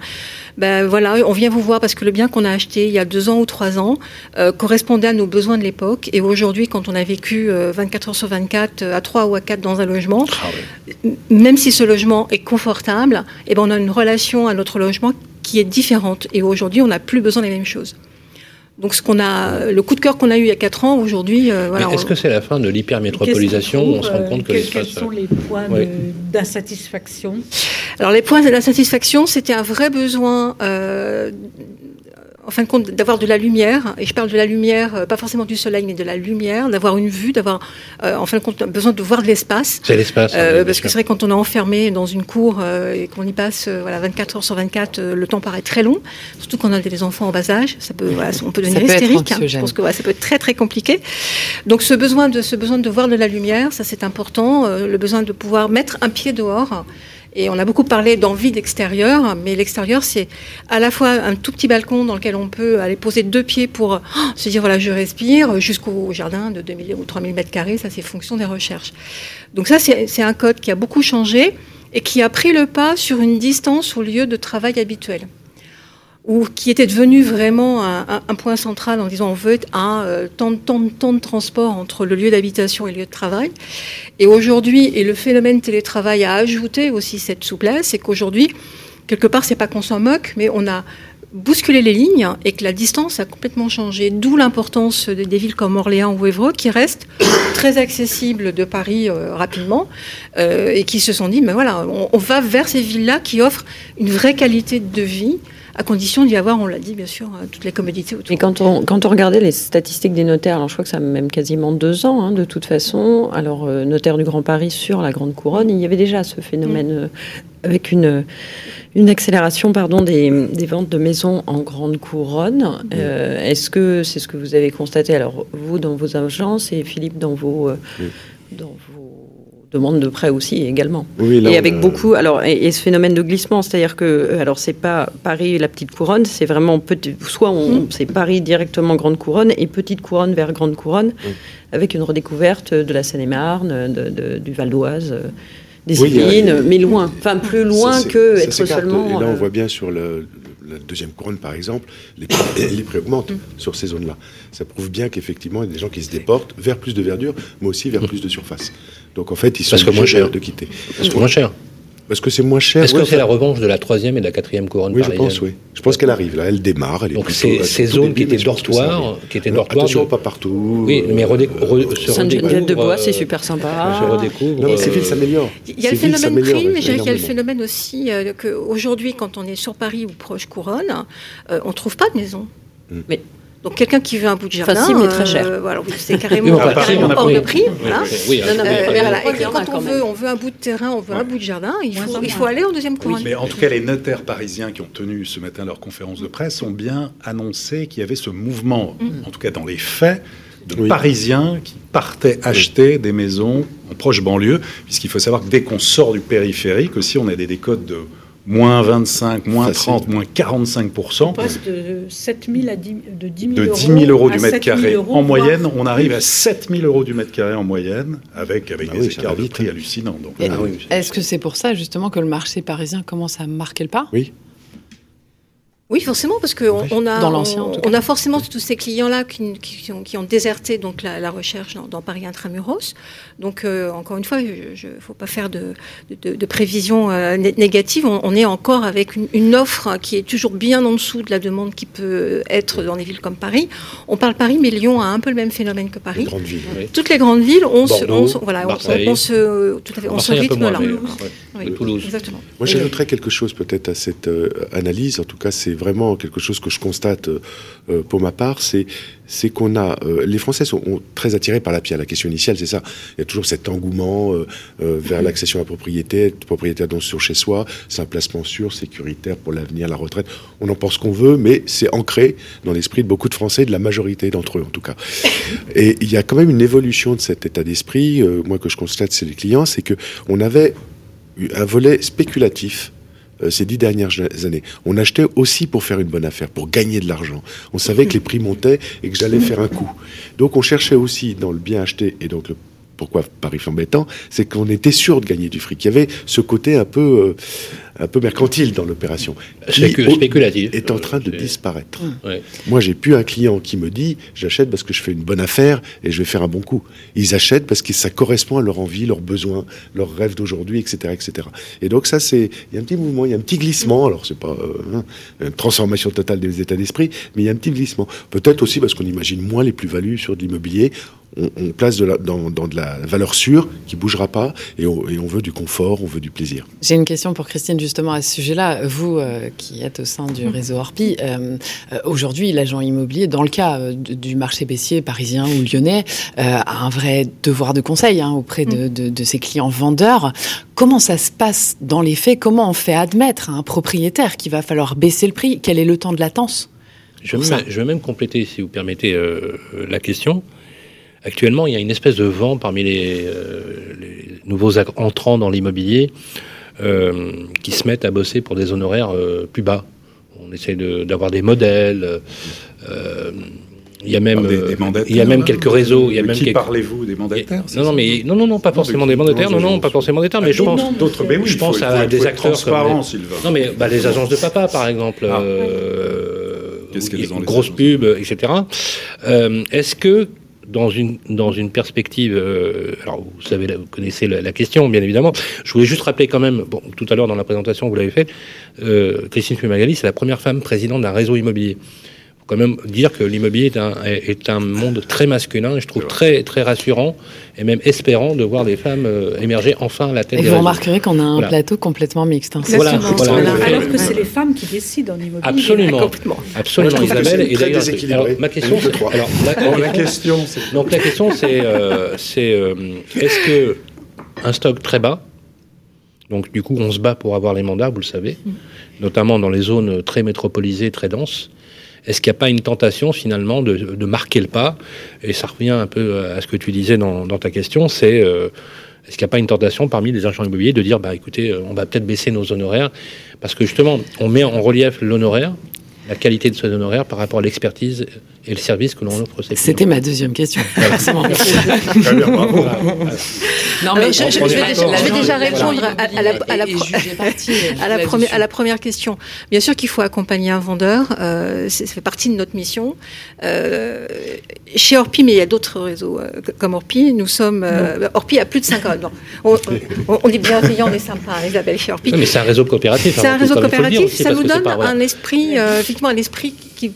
ben voilà, on vient vous voir parce que le bien qu'on a acheté il y a deux ans ou trois ans euh, correspondait à nos besoins de l'époque. Et aujourd'hui, quand on a vécu euh, 24 heures sur 24 euh, à trois ou à quatre dans un logement, ah oui. même si ce logement est confortable, eh ben on a une relation à notre logement qui est différente. Et aujourd'hui, on n'a plus besoin des mêmes choses. Donc ce qu'on a, le coup de cœur qu'on a eu il y a 4 ans, aujourd'hui, euh, voilà. Est-ce que c'est la fin de l'hypermétropolisation On se rend compte que euh, Quels sont les points oui. d'insatisfaction? Alors les points d'insatisfaction, c'était un vrai besoin euh, en fin de compte, d'avoir de la lumière, et je parle de la lumière, euh, pas forcément du soleil, mais de la lumière, d'avoir une vue, d'avoir, euh, en fin de compte, besoin de voir de l'espace. C'est l'espace. Euh, parce que c'est vrai, quand on est enfermé dans une cour euh, et qu'on y passe euh, voilà, 24 heures sur 24, le temps paraît très long, surtout quand on a des enfants en bas âge, ça peut, voilà, on peut devenir peut hystérique. Hein, je pense que voilà, ça peut être très très compliqué. Donc ce besoin de, ce besoin de voir de la lumière, ça c'est important, le besoin de pouvoir mettre un pied dehors. Et on a beaucoup parlé d'envie d'extérieur, mais l'extérieur, c'est à la fois un tout petit balcon dans lequel on peut aller poser deux pieds pour oh, se dire, voilà, je respire, jusqu'au jardin de 2000 ou 3000 mètres carrés, ça c'est fonction des recherches. Donc ça, c'est un code qui a beaucoup changé et qui a pris le pas sur une distance au lieu de travail habituel ou qui était devenu vraiment un, un, point central en disant on veut un euh, temps, temps, temps de transport entre le lieu d'habitation et le lieu de travail. Et aujourd'hui, et le phénomène télétravail a ajouté aussi cette souplesse, c'est qu'aujourd'hui, quelque part, c'est pas qu'on s'en moque, mais on a bousculé les lignes et que la distance a complètement changé. D'où l'importance des, villes comme Orléans ou Évreux qui restent très accessibles de Paris euh, rapidement euh, et qui se sont dit, mais voilà, on va vers ces villes-là qui offrent une vraie qualité de vie à condition d'y avoir, on l'a dit bien sûr, euh, toutes les commodités autour. Et quand on, quand on regardait les statistiques des notaires, alors je crois que ça a même quasiment deux ans hein, de toute façon, alors euh, notaire du Grand Paris sur la Grande Couronne, il y avait déjà ce phénomène mmh. euh, avec une, une accélération pardon, des, des, ventes de maisons en Grande Couronne. Mmh. Euh, Est-ce que c'est ce que vous avez constaté, alors vous dans vos agences et Philippe dans vos... Mmh. Dans vos demande de prêt aussi également. Oui, là, et avec a... beaucoup. Alors, et, et, ce phénomène de glissement, c'est-à-dire que, euh, alors, c'est pas Paris et la petite couronne, c'est vraiment petit, soit on, mmh. c'est Paris directement grande couronne et petite couronne vers grande couronne, mmh. avec une redécouverte de la Seine-et-Marne, de, de, du Val d'Oise. des Yvelines, mais loin, enfin plus loin que être seulement. Et là, on voit bien sur le, la deuxième couronne, par exemple, les prix, (coughs) les prix augmentent mm. sur ces zones-là. Ça prouve bien qu'effectivement, il y a des gens qui se déportent vers plus de verdure, mais aussi vers plus de surface. Donc en fait, ils sont obligés de quitter. Parce que moins cher. Parce que c'est moins cher. Est-ce que c'est la revanche de la troisième et de la quatrième couronne Oui, je pense, oui. Je pense qu'elle arrive, là, elle démarre. Elle Donc c'est ces zones qui étaient dortoirs, qui étaient dortoirs. Attention, pas partout. Oui, mais Sainte-Geneviève-de-Bois, c'est super sympa. (laughs) Se redécouvre. Non, mais ces villes s'améliorent. Il y a le phénomène prix, mais il y a le phénomène aussi euh, qu'aujourd'hui, quand on est sur Paris ou proche couronne, euh, on ne trouve pas de maison. Mais donc quelqu'un qui veut un bout de jardin, facile mais très cher. Euh, voilà, c'est (laughs) carrément, carrément hors de prix. Voilà. Oui, non, non, mais, voilà. Et quand on veut, on veut un bout de terrain, on veut un bout de jardin, il faut, il faut aller en deuxième couronne. mais en tout cas, les notaires parisiens qui ont tenu ce matin leur conférence de presse ont bien annoncé qu'il y avait ce mouvement, mm. en tout cas dans les faits, de Parisiens qui partaient acheter des maisons en proche banlieue, puisqu'il faut savoir que dès qu'on sort du périphérique aussi, on a des décodes de moins 25, moins 30, moins 45 On passe de 7 000 à 10, de 10 000, de 10 000 euros, du mètre carré en moyenne. On arrive à 7 000 euros du mètre carré en moyenne, avec, avec ah des écarts de prix hallucinants. Ah est-ce que c'est pour ça justement que le marché parisien commence à marquer le pas? Oui. Oui, forcément, parce qu'on on a, on, a forcément tous ces clients-là qui, qui, ont, déserté donc la, recherche dans, Paris intramuros. Donc, euh, encore une fois, il ne faut pas faire de, de, prévisions euh, négatives. On, est encore avec une, offre qui est toujours bien en dessous de la demande qui peut être dans des villes comme Paris. On parle Paris, mais Lyon a un peu le même phénomène que Paris. Toutes les grandes villes, on se, voilà, on, se, tout à fait, on se rythme là. Toulouse. Exactement. Moi, j'ajouterais quelque chose peut-être à cette euh, analyse. En tout cas, c'est vraiment quelque chose que je constate euh, euh, pour ma part, c'est c'est qu'on a les Français sont très attirés par la pierre. La question initiale, c'est ça. Il y a toujours cet engouement vers l'accession à la propriété, propriétaire donc sur chez soi. C'est un placement sûr, sécuritaire pour l'avenir, la retraite. On en pense qu'on veut, mais c'est ancré dans l'esprit de beaucoup de Français, de la majorité d'entre eux en tout cas. Et il y a quand même une évolution de cet état d'esprit. moi que je constate, c'est les clients, c'est que on avait un volet spéculatif euh, ces dix dernières années. On achetait aussi pour faire une bonne affaire, pour gagner de l'argent. On savait que les prix montaient et que j'allais faire un coup. Donc on cherchait aussi dans le bien acheté et donc le pourquoi Paris embêtant, c'est qu'on était sûr de gagner du fric. Il y avait ce côté un peu, euh, un peu mercantile dans l'opération. Spéculatif. Est en train de disparaître. Moi, j'ai plus un client qui me dit j'achète parce que je fais une bonne affaire et je vais faire un bon coup. Ils achètent parce que ça correspond à leur envie, leurs besoins, leurs rêves d'aujourd'hui, etc., etc. Et donc ça, c'est il y a un petit mouvement, il y a un petit glissement. Alors c'est pas euh, hein, une transformation totale des états d'esprit, mais il y a un petit glissement. Peut-être aussi parce qu'on imagine moins les plus-values sur de l'immobilier on, place de dans, de la valeur sûre qui bougera pas et on, veut du confort, on veut du plaisir. J'ai une question pour Christine justement à ce sujet-là. Vous euh, qui êtes au sein du réseau Orpi, euh, euh, aujourd'hui l'agent immobilier, dans le cas du marché baissier parisien ou lyonnais, a un vrai devoir de conseil hein, auprès de, de, ses clients vendeurs. Comment ça se passe dans les faits? Comment on fait admettre à un propriétaire qu'il va falloir baisser le prix? Quel est le temps de latence? Je vais, même, je vais, même, compléter, si vous permettez, la question. Actuellement, il y a une espèce de vent parmi les, euh, nouveaux entrants dans l'immobilier qui se mettent à bosser pour des honoraires euh, plus bas. On essaie d'avoir des modèles. il y a même, il y a même quelques réseaux. Il y a même qui parlez-vous des mandataires Non, non, mais non, non, non, pas forcément des mandataires. Non, non, pas forcément des mais je pense d'autres. Mais oui, je pense à des acteurs comme non, mais bah, les agences de papa, par exemple. Ah. Qu'est-ce qu'elles ont Grosses pubs, etc. Est-ce que dans une, dans une perspective, euh, alors vous savez, vous connaissez la, question, bien évidemment. Je voulais juste rappeler quand même, bon, tout à l'heure dans la présentation, vous l'avez fait, euh, Christine Fumagali, c'est la première femme présidente d'un réseau immobilier quand même dire que l'immobilier est un, est un monde très masculin et je trouve très, très rassurant et même espérant de voir des femmes euh, émerger enfin à la tête et vous remarquerez qu'on a un plateau complètement mixte. Hein. Voilà, Alors que c'est les femmes qui décident en immobilier. Absolument. Absolument, Isabelle. Et d'ailleurs, ma question, alors, (laughs) la, question, (laughs) donc la question, c'est, euh, c'est euh, est-ce que un stock très bas, donc du coup, on se bat pour avoir les mandats, vous le savez, mm. notamment dans les zones très métropolisées, très denses. Est-ce qu'il n'y a pas une tentation finalement de, marquer le pas? Et ça revient un peu à ce que tu disais dans, ta question, c'est euh, est-ce qu'il n'y a pas une tentation parmi les agents immobiliers de dire, bah écoutez, euh, on va peut-être baisser nos honoraires? Parce que justement, on met en relief l'honoraire, la qualité de ce honoraire par rapport à l'expertise et le service que l'on offre. C'était ma deuxième question. (laughs) (laughs) non, mais je, vais, déjà, répondre à, la, première, question. Bien sûr qu'il faut accompagner un vendeur. Euh, ça fait partie de notre mission. Euh, chez Orpi, mais il y a d'autres réseaux euh, comme Orpi. Nous sommes. Orpi a plus de 5 ans. On, on, est bienveillant, on est sympa, Isabelle, chez Orpi. mais c'est un réseau coopératif. C'est un réseau coopératif. Ça nous donne un esprit, effectivement, un esprit qui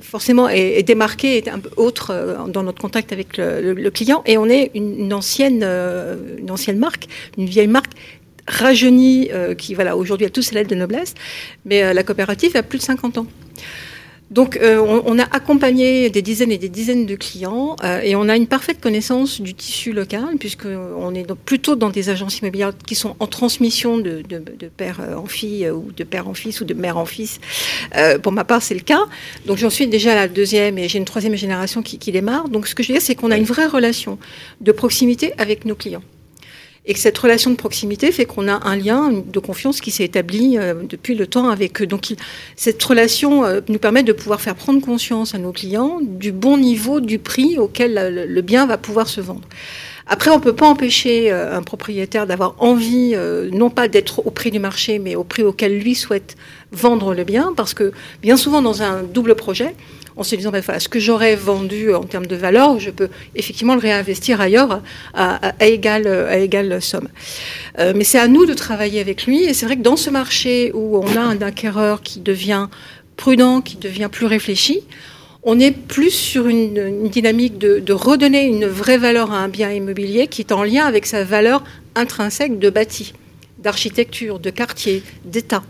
forcément est, démarqué, est un peu autre euh, dans notre contact avec le, client. Et on est une, ancienne, euh, une ancienne marque, une vieille marque rajeunie, euh, qui voilà, aujourd'hui a tous ses lettres de noblesse, mais la coopérative a plus de 50 ans. Donc, euh, on, a accompagné des dizaines et des dizaines de clients euh, et on a une parfaite connaissance du tissu local, puisqu'on est plutôt dans des agences immobilières qui sont en transmission de, père en fille ou de père en fils ou de mère en fils. Euh, pour ma part, c'est le cas. Donc, j'en suis déjà à la deuxième et j'ai une troisième génération qui, qui démarre. Donc, ce que je veux dire, c'est qu'on a une vraie relation de proximité avec nos clients. Et que cette relation de proximité fait qu'on a un lien de confiance qui s'est établi euh, depuis le temps avec eux. Donc cette relation euh, nous permet de pouvoir faire prendre conscience à nos clients du bon niveau du prix auquel le bien va pouvoir se vendre. Après, on ne peut pas empêcher euh, un propriétaire d'avoir envie, non pas d'être au prix du marché, mais au prix auquel lui souhaite vendre le bien, parce que bien souvent dans un double projet, en se disant, ben, ce que j'aurais vendu en termes de valeur, je peux effectivement le réinvestir ailleurs à, égale, somme. Euh, mais c'est à nous de travailler avec lui. Et c'est vrai que dans ce marché où on a un acquéreur qui devient prudent, qui devient plus réfléchi, on est plus sur une, dynamique de, redonner une vraie valeur à un bien immobilier qui est en lien avec sa valeur intrinsèque de bâti, d'architecture, de quartier, d'état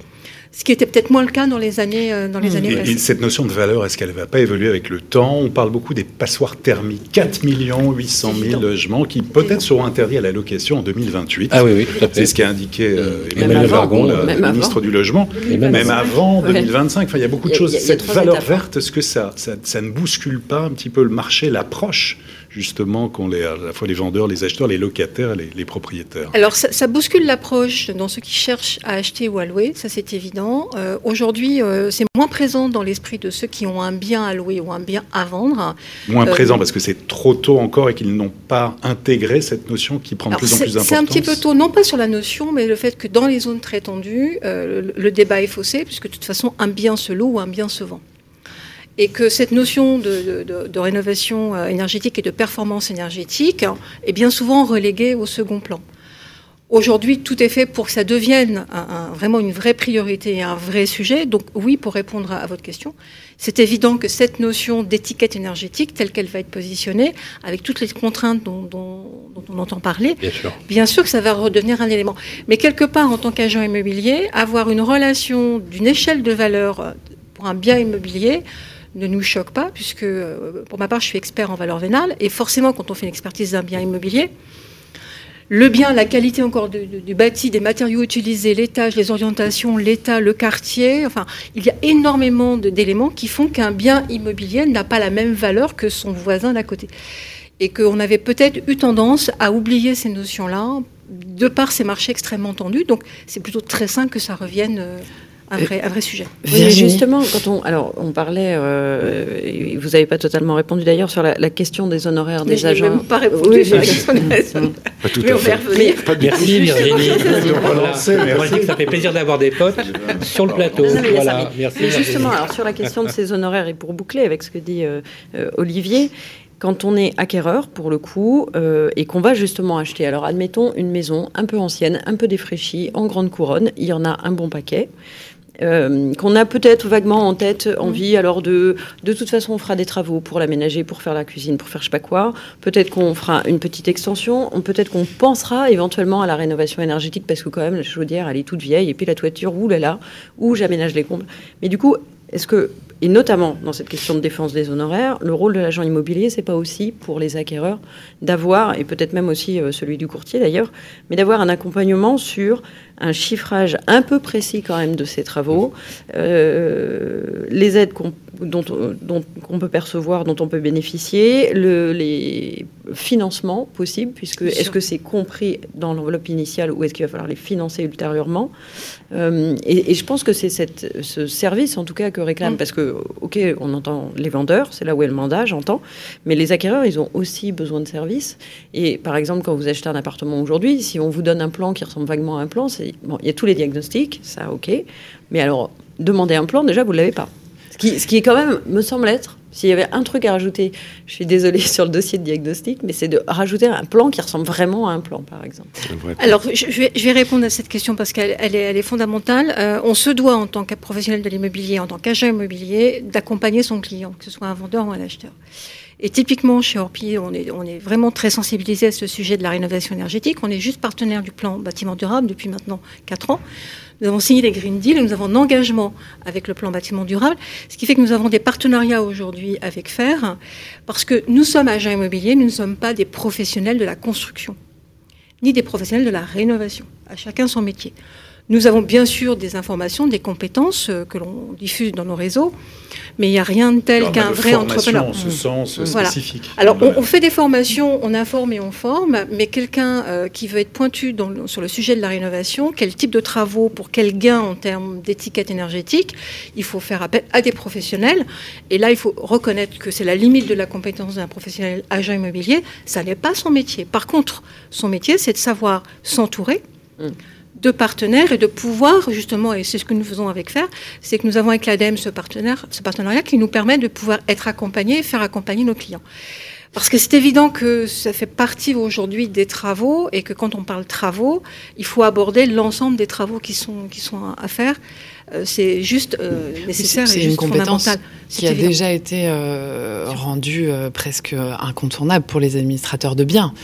ce qui était peut-être moins le cas dans les années, euh, dans les mmh. années passées. Et cette notion de valeur, est-ce qu'elle ne va pas évoluer avec le temps? On parle beaucoup des passoires thermiques, 4 800 000 logements qui peut-être seront interdits à la location en 2028. Ah oui, oui, tout à fait. C'est ce qu'a indiqué euh, Emmanuel Vargon, le ministre du Logement. même, avant 2025. Enfin, il y a beaucoup de choses. Cette valeur verte, est-ce que ça, ça, ça ne bouscule pas un petit peu le marché, l'approche justement qu'ont les, à la fois les vendeurs, les acheteurs, les locataires, les, les propriétaires Alors ça, bouscule l'approche dans ceux qui cherchent à acheter ou à louer, ça c'est évident. Euh, aujourd'hui, euh, c'est moins présent dans l'esprit de ceux qui ont un bien à louer ou un bien à vendre. Moins euh, présent parce que c'est trop tôt encore et qu'ils n'ont pas intégré cette notion qui prend de plus en plus d'importance. C'est un petit peu tôt, non pas sur la notion, mais le fait que dans les zones très tendues, le, le débat est faussé, puisque de toute façon, un bien se loue ou un bien se vend et que cette notion de, rénovation euh, énergétique et de performance énergétique est bien souvent reléguée au second plan. Aujourd'hui, tout est fait pour que ça devienne vraiment une vraie priorité et un vrai sujet. Donc oui, pour répondre à, votre question, c'est évident que cette notion d'étiquette énergétique, telle qu'elle va être positionnée, avec toutes les contraintes dont, on entend parler, bien sûr. bien sûr que ça va redevenir un élément. Mais quelque part, en tant qu'agent immobilier, avoir une relation d'une échelle de valeur pour un bien immobilier, ne nous choque pas, puisque euh, pour ma part, je suis expert en valeur vénale, et forcément, quand on fait une expertise d'un bien immobilier, le bien, la qualité encore du, bâti, des matériaux utilisés, l'étage, les orientations, l'état, le quartier, enfin, il y a énormément d'éléments qui font qu'un bien immobilier n'a pas la même valeur que son voisin d'à côté. Et qu'on avait peut-être eu tendance à oublier ces notions-là de par ces marchés extrêmement tendus. Donc, c'est plutôt très sain que ça revienne. Euh, un vrai, un vrai sujet. justement, quand on, alors, on parlait, euh, vous n'avez pas totalement répondu d'ailleurs sur la, question des honoraires des agents. Je n'ai même pas répondu sur la question des agents. Pas tout à fait. Merci Virginie. (laughs) On va dire que ça fait plaisir d'avoir des potes sur le plateau. voilà. Merci. Justement, alors sur la question de ces honoraires et pour boucler avec ce que dit euh, euh, Olivier, quand on est acquéreur, pour le coup, euh, et qu'on va justement acheter, alors admettons une maison un peu ancienne, un peu défraîchie, en grande couronne, il y en a un bon paquet. Euh, qu'on a peut-être vaguement en tête envie, mm. alors de, de toute façon, on fera des travaux pour l'aménager, pour faire la cuisine, pour faire je sais pas quoi. Peut-être qu'on fera une petite extension. Peut-être qu'on pensera éventuellement à la rénovation énergétique parce que quand même la chaudière, elle est toute vieille et puis la toiture, là, où j'aménage les combles. Mais du coup, est-ce que et notamment dans cette question de défense des honoraires, le rôle de l'agent immobilier, c'est pas aussi pour les acquéreurs d'avoir, et peut-être même aussi euh, celui du courtier d'ailleurs, mais d'avoir un accompagnement sur un chiffrage un peu précis quand même de ces travaux, euh, les aides qu'on dont, qu'on peut percevoir, dont on peut bénéficier, le, les financements possibles, puisque est-ce que c'est compris dans l'enveloppe initiale ou est-ce qu'il va falloir les financer ultérieurement? Euh, et, je pense que c'est ce service, en tout cas, que réclame, mm. parce que, ok, on entend les vendeurs, c'est là où est le mandat, j'entends, mais les acquéreurs, ils ont aussi besoin de services. Et par exemple, quand vous achetez un appartement aujourd'hui, si on vous donne un plan qui ressemble vaguement à un plan, bon, il y a tous les diagnostics, ça, ok, mais alors, demander un plan, déjà, vous ne l'avez pas. Ce qui, ce qui, est quand même, me semble être, s'il y avait un truc à rajouter, je suis désolée (laughs) sur le dossier de diagnostic, mais c'est de rajouter un plan qui ressemble vraiment à un plan, par exemple. Alors, je vais, je vais répondre à cette question parce qu'elle elle est, elle est, fondamentale. Euh, on se doit, en tant que professionnel de l'immobilier, en tant qu'agent immobilier, d'accompagner son client, que ce soit un vendeur ou un acheteur. Et typiquement, chez Orpi, on est, vraiment très sensibilisé à ce sujet de la rénovation énergétique. On est juste partenaire du plan bâtiment durable depuis maintenant 4 ans. Nous avons signé les Green Deal et nous avons un engagement avec le plan bâtiment durable, ce qui fait que nous avons des partenariats aujourd'hui avec FER, parce que nous sommes agents immobiliers, nous ne sommes pas des professionnels de la construction, ni des professionnels de la rénovation. À chacun son métier. Nous avons bien sûr des informations, des compétences euh, que l'on diffuse dans nos réseaux, mais il n'y a rien de tel qu'un vrai entrepreneur. En ce sens spécifique. Alors, on, fait des formations, on informe et on forme, mais quelqu'un euh, qui veut être pointu sur le sujet de la rénovation, quel type de travaux, pour quel gain en termes d'étiquette énergétique, il faut faire appel à des professionnels. Et là, il faut reconnaître que c'est la limite de la compétence d'un professionnel agent immobilier. Ça n'est pas son métier. Par contre, son métier, c'est de savoir s'entourer. Hum de partenaires et de pouvoir, justement, et c'est ce que nous faisons avec FAIR, c'est que nous avons avec l'ADEME ce, partenaire, ce partenariat qui nous permet de pouvoir être accompagnés et faire accompagner nos clients. Parce que c'est évident que ça fait partie aujourd'hui des travaux et que quand on parle travaux, il faut aborder l'ensemble des travaux qui sont, qui sont à faire. Euh, c'est juste euh, nécessaire et juste une compétence qui a déjà été euh, rendue presque incontournable pour les administrateurs de biens.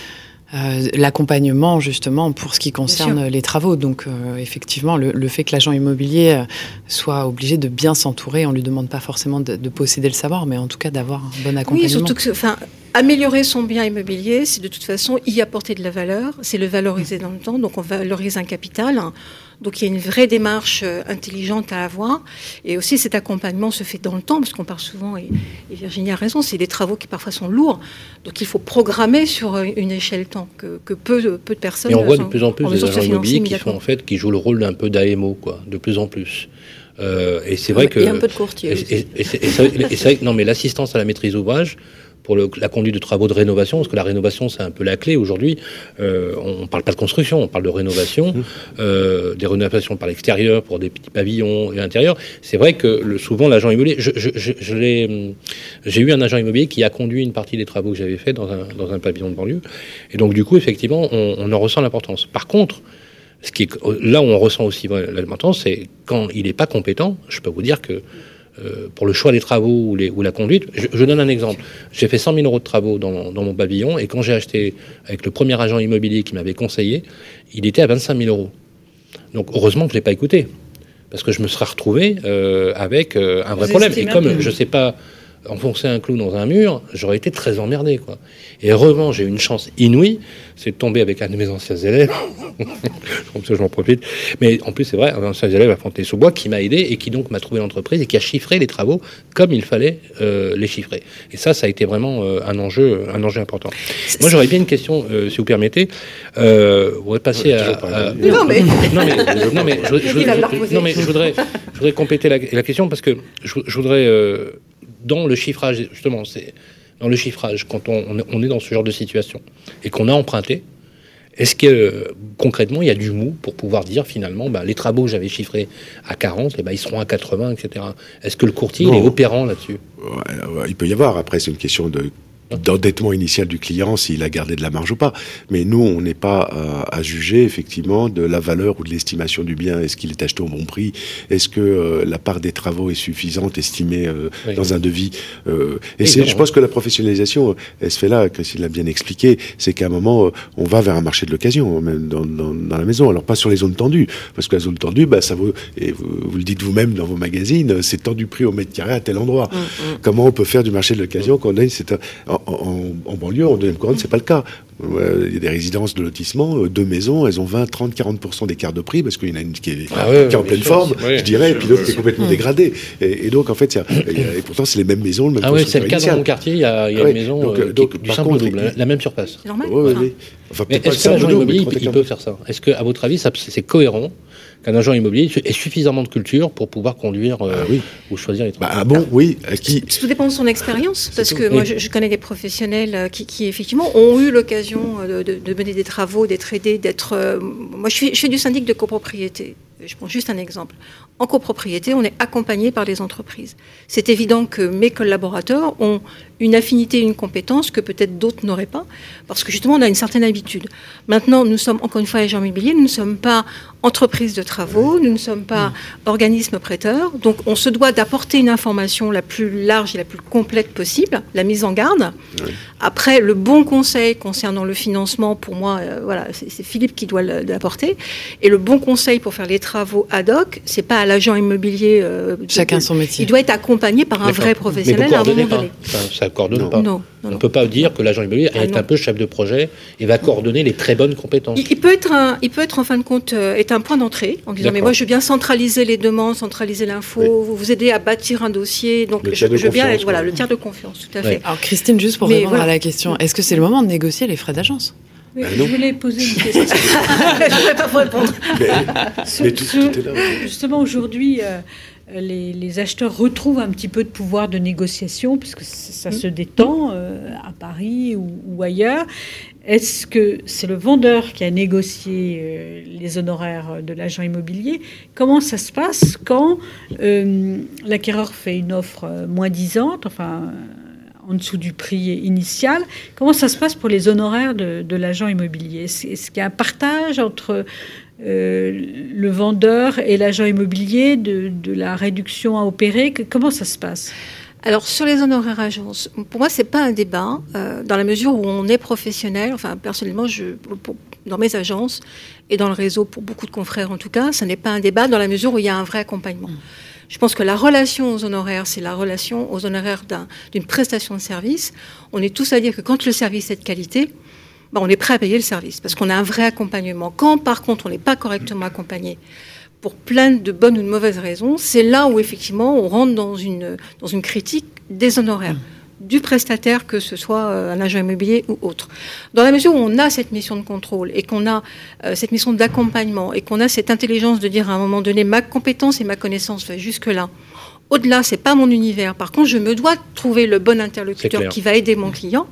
Euh, l'accompagnement justement pour ce qui concerne les travaux. Donc euh, effectivement, le, fait que l'agent immobilier euh, soit obligé de bien s'entourer, on lui demande pas forcément de, posséder le savoir, mais en tout cas d'avoir un bon accompagnement. Oui, surtout que, enfin, améliorer son bien immobilier, c'est de toute façon y apporter de la valeur, c'est le valoriser dans le temps. Donc on valorise un capital. Donc il y a une vraie démarche euh, intelligente à avoir. Et aussi cet accompagnement se fait dans le temps, parce qu'on parle souvent, et, Virginie a raison, c'est des travaux qui parfois sont lourds. Donc il faut programmer sur euh, une échelle temps que, peu, de, peu de personnes. Et on voit de plus en plus des agents immobiliers qui, en fait, qui jouent le rôle d'un peu d'AMO, quoi, de plus en plus. Euh, et c'est vrai que. Il y a un peu de courtier. Et, et, et, non, mais l'assistance à la maîtrise d'ouvrage, pour la conduite de travaux de rénovation, parce que la rénovation, c'est un peu la clé aujourd'hui. Euh, on ne parle pas de construction, on parle de rénovation, mmh. euh, des rénovations par l'extérieur, pour des petits pavillons et l'intérieur. C'est vrai que le, souvent, l'agent immobilier, je, j'ai eu un agent immobilier qui a conduit une partie des travaux que j'avais fait dans un, dans un pavillon de banlieue. Et donc, du coup, effectivement, on, on en ressent l'importance. Par contre, ce qui est, là où on ressent aussi l'importance, c'est quand il n'est pas compétent, je peux vous dire que euh, pour le choix des travaux ou, les, ou la conduite. Je, donne un exemple. J'ai fait 100 000 euros de travaux dans, mon pavillon et quand j'ai acheté avec le premier agent immobilier qui m'avait conseillé, il était à 25 000 euros. Donc heureusement que je ne l'ai pas écouté parce que je me serais retrouvé euh, avec euh, un vrai problème. Et comme je ne sais pas enfoncer un clou dans un mur, j'aurais été très emmerdé. Quoi. Et heureusement, j'ai eu une chance inouïe, c'est de tomber avec un de mes anciens élèves. (laughs) Comme ça, je m'en profite. Mais en plus, c'est vrai, un ancien élève à Fontenay-sous-Bois qui m'a aidé et qui donc m'a trouvé l'entreprise et qui a chiffré les travaux comme il fallait euh, les chiffrer. Et ça, ça a été vraiment euh, un enjeu, un enjeu important. Moi, j'aurais bien une question, euh, si vous permettez. on va passer à, Non, mais... non, mais, (laughs) non, mais, je, voudrais, je voudrais compléter la, question parce que je, voudrais dans le chiffrage, justement, c'est dans le chiffrage, quand on, est dans ce genre de situation et qu'on a emprunté, est-ce que concrètement il y a du mou pour pouvoir dire finalement bah, les travaux que j'avais chiffrés à 40, et eh ben, ils seront à 80, etc. Est-ce que le courtier est opérant là-dessus? Il peut y avoir. Après, c'est une question de d'endettement initial du client s'il a gardé de la marge ou pas. Mais nous, on n'est pas à, juger effectivement de la valeur ou de l'estimation du bien. Est-ce qu'il est acheté au bon prix? Est-ce que euh, la part des travaux est suffisante, estimée euh, dans un devis? Euh, Et c'est, je pense que la professionnalisation, elle se fait là. Christine l'a bien expliqué. C'est qu'à un moment, on va vers un marché de l'occasion, même dans, dans, dans, la maison. Alors pas sur les zones tendues, parce que la zone tendue, bah, ça vaut. Et vous, le dites vous-même dans vos magazines, c'est tendu prix au mètre carré à tel endroit. Mm, mm. Comment on peut faire du marché de l'occasion quand on a en, banlieue, en deuxième couronne, c'est pas le cas. Il y a des résidences de lotissement, euh, deux maisons, elles ont 20, 30, 40% d'écart de prix parce qu'il y en a une qui est, ah en pleine forme, je dirais, et puis l'autre qui est complètement mmh. dégradée. Et, donc, en fait, et pourtant, c'est les mêmes maisons, le même Ah oui, c'est le cas dans mon quartier, il y a, y a une maison donc, euh, donc, du simple double, la même surface. C'est normal. Oui, oui. Enfin, est-ce que l'agent immobilier, il peut faire ça? Est-ce qu'à votre avis, c'est cohérent qu'un agent immobilier ait suffisamment de culture pour pouvoir conduire euh, oui. ou choisir les travaux. Bah, ah bon, oui. Qui... Tout dépend de son expérience, parce que moi, je, connais des professionnels euh, qui, effectivement ont eu l'occasion euh, de, mener des travaux, d'être aidés, d'être. moi, je, suis, je fais du syndic de copropriété. Je prends juste un exemple. En copropriété, on est accompagné par les entreprises. C'est évident que mes collaborateurs ont une affinité, une compétence que peut-être d'autres n'auraient pas, parce que justement, on a une certaine habitude. Maintenant, nous sommes encore une fois agents immobiliers, nous ne sommes pas entreprise de travaux, nous ne sommes pas organisme prêteur, donc on se doit d'apporter une information la plus large et la plus complète possible, la mise en garde. Après, le bon conseil concernant le financement, pour moi, euh, voilà, c'est Philippe qui doit l'apporter, et le bon conseil pour faire les travaux ad hoc, c'est pas à l'agent immobilier. Euh, Chacun son métier. Il doit être accompagné par un vrai professionnel à un moment donné. Ça, coordonne pas. On ne peut pas dire que l'agent immobilier ah, est un peu chef de projet et va coordonner les très bonnes compétences. Il, peut être, un, il peut être en fin de compte euh, être un point d'entrée en disant mais moi je veux bien centraliser les demandes, centraliser l'info, vous, aider à bâtir un dossier. Donc je, veux bien être voilà le tiers de confiance, tout à fait. Alors Christine, juste pour répondre à la question, est-ce que c'est le moment de négocier les frais d'agence? Oui, je voulais poser une question. (laughs) je ne pas vous répondre. Mais, tout, est là. Justement, aujourd'hui, euh, les, acheteurs retrouvent un petit peu de pouvoir de négociation, puisque ça se détend euh, à Paris ou, ailleurs. Est-ce que c'est le vendeur qui a négocié euh, les honoraires de l'agent immobilier? Comment ça se passe quand euh, l'acquéreur fait une offre moins disante, enfin en dessous du prix initial. Comment ça se passe pour les honoraires de, de l'agent immobilier? Est-ce qu'il y a un partage entre euh, le vendeur et l'agent immobilier de, la réduction à opérer? Comment ça se passe? Alors sur les honoraires agences, pour moi c'est pas un débat euh, dans la mesure où on est professionnel. Enfin personnellement, je, dans mes agences et dans le réseau pour beaucoup de confrères en tout cas, ce n'est pas un débat dans la mesure où il y a un vrai accompagnement. Je pense que la relation aux honoraires, c'est la relation aux honoraires d'une prestation de service. On est tous à dire que quand le service est de qualité, bah, on est prêt à payer le service parce qu'on a un vrai accompagnement. Quand par contre on n'est pas correctement accompagné pour plein de bonnes ou de mauvaises raisons, c'est là où effectivement on rentre dans une critique des honoraires du prestataire, que ce soit euh, un agent immobilier ou autre. Dans la mesure où on a cette mission de contrôle et qu'on a euh, cette mission d'accompagnement et qu'on a cette intelligence de dire à un moment donné ma compétence et ma connaissance va jusque-là. Au-delà, c'est pas mon univers. Par contre, je me dois trouver le bon interlocuteur qui va aider mon client.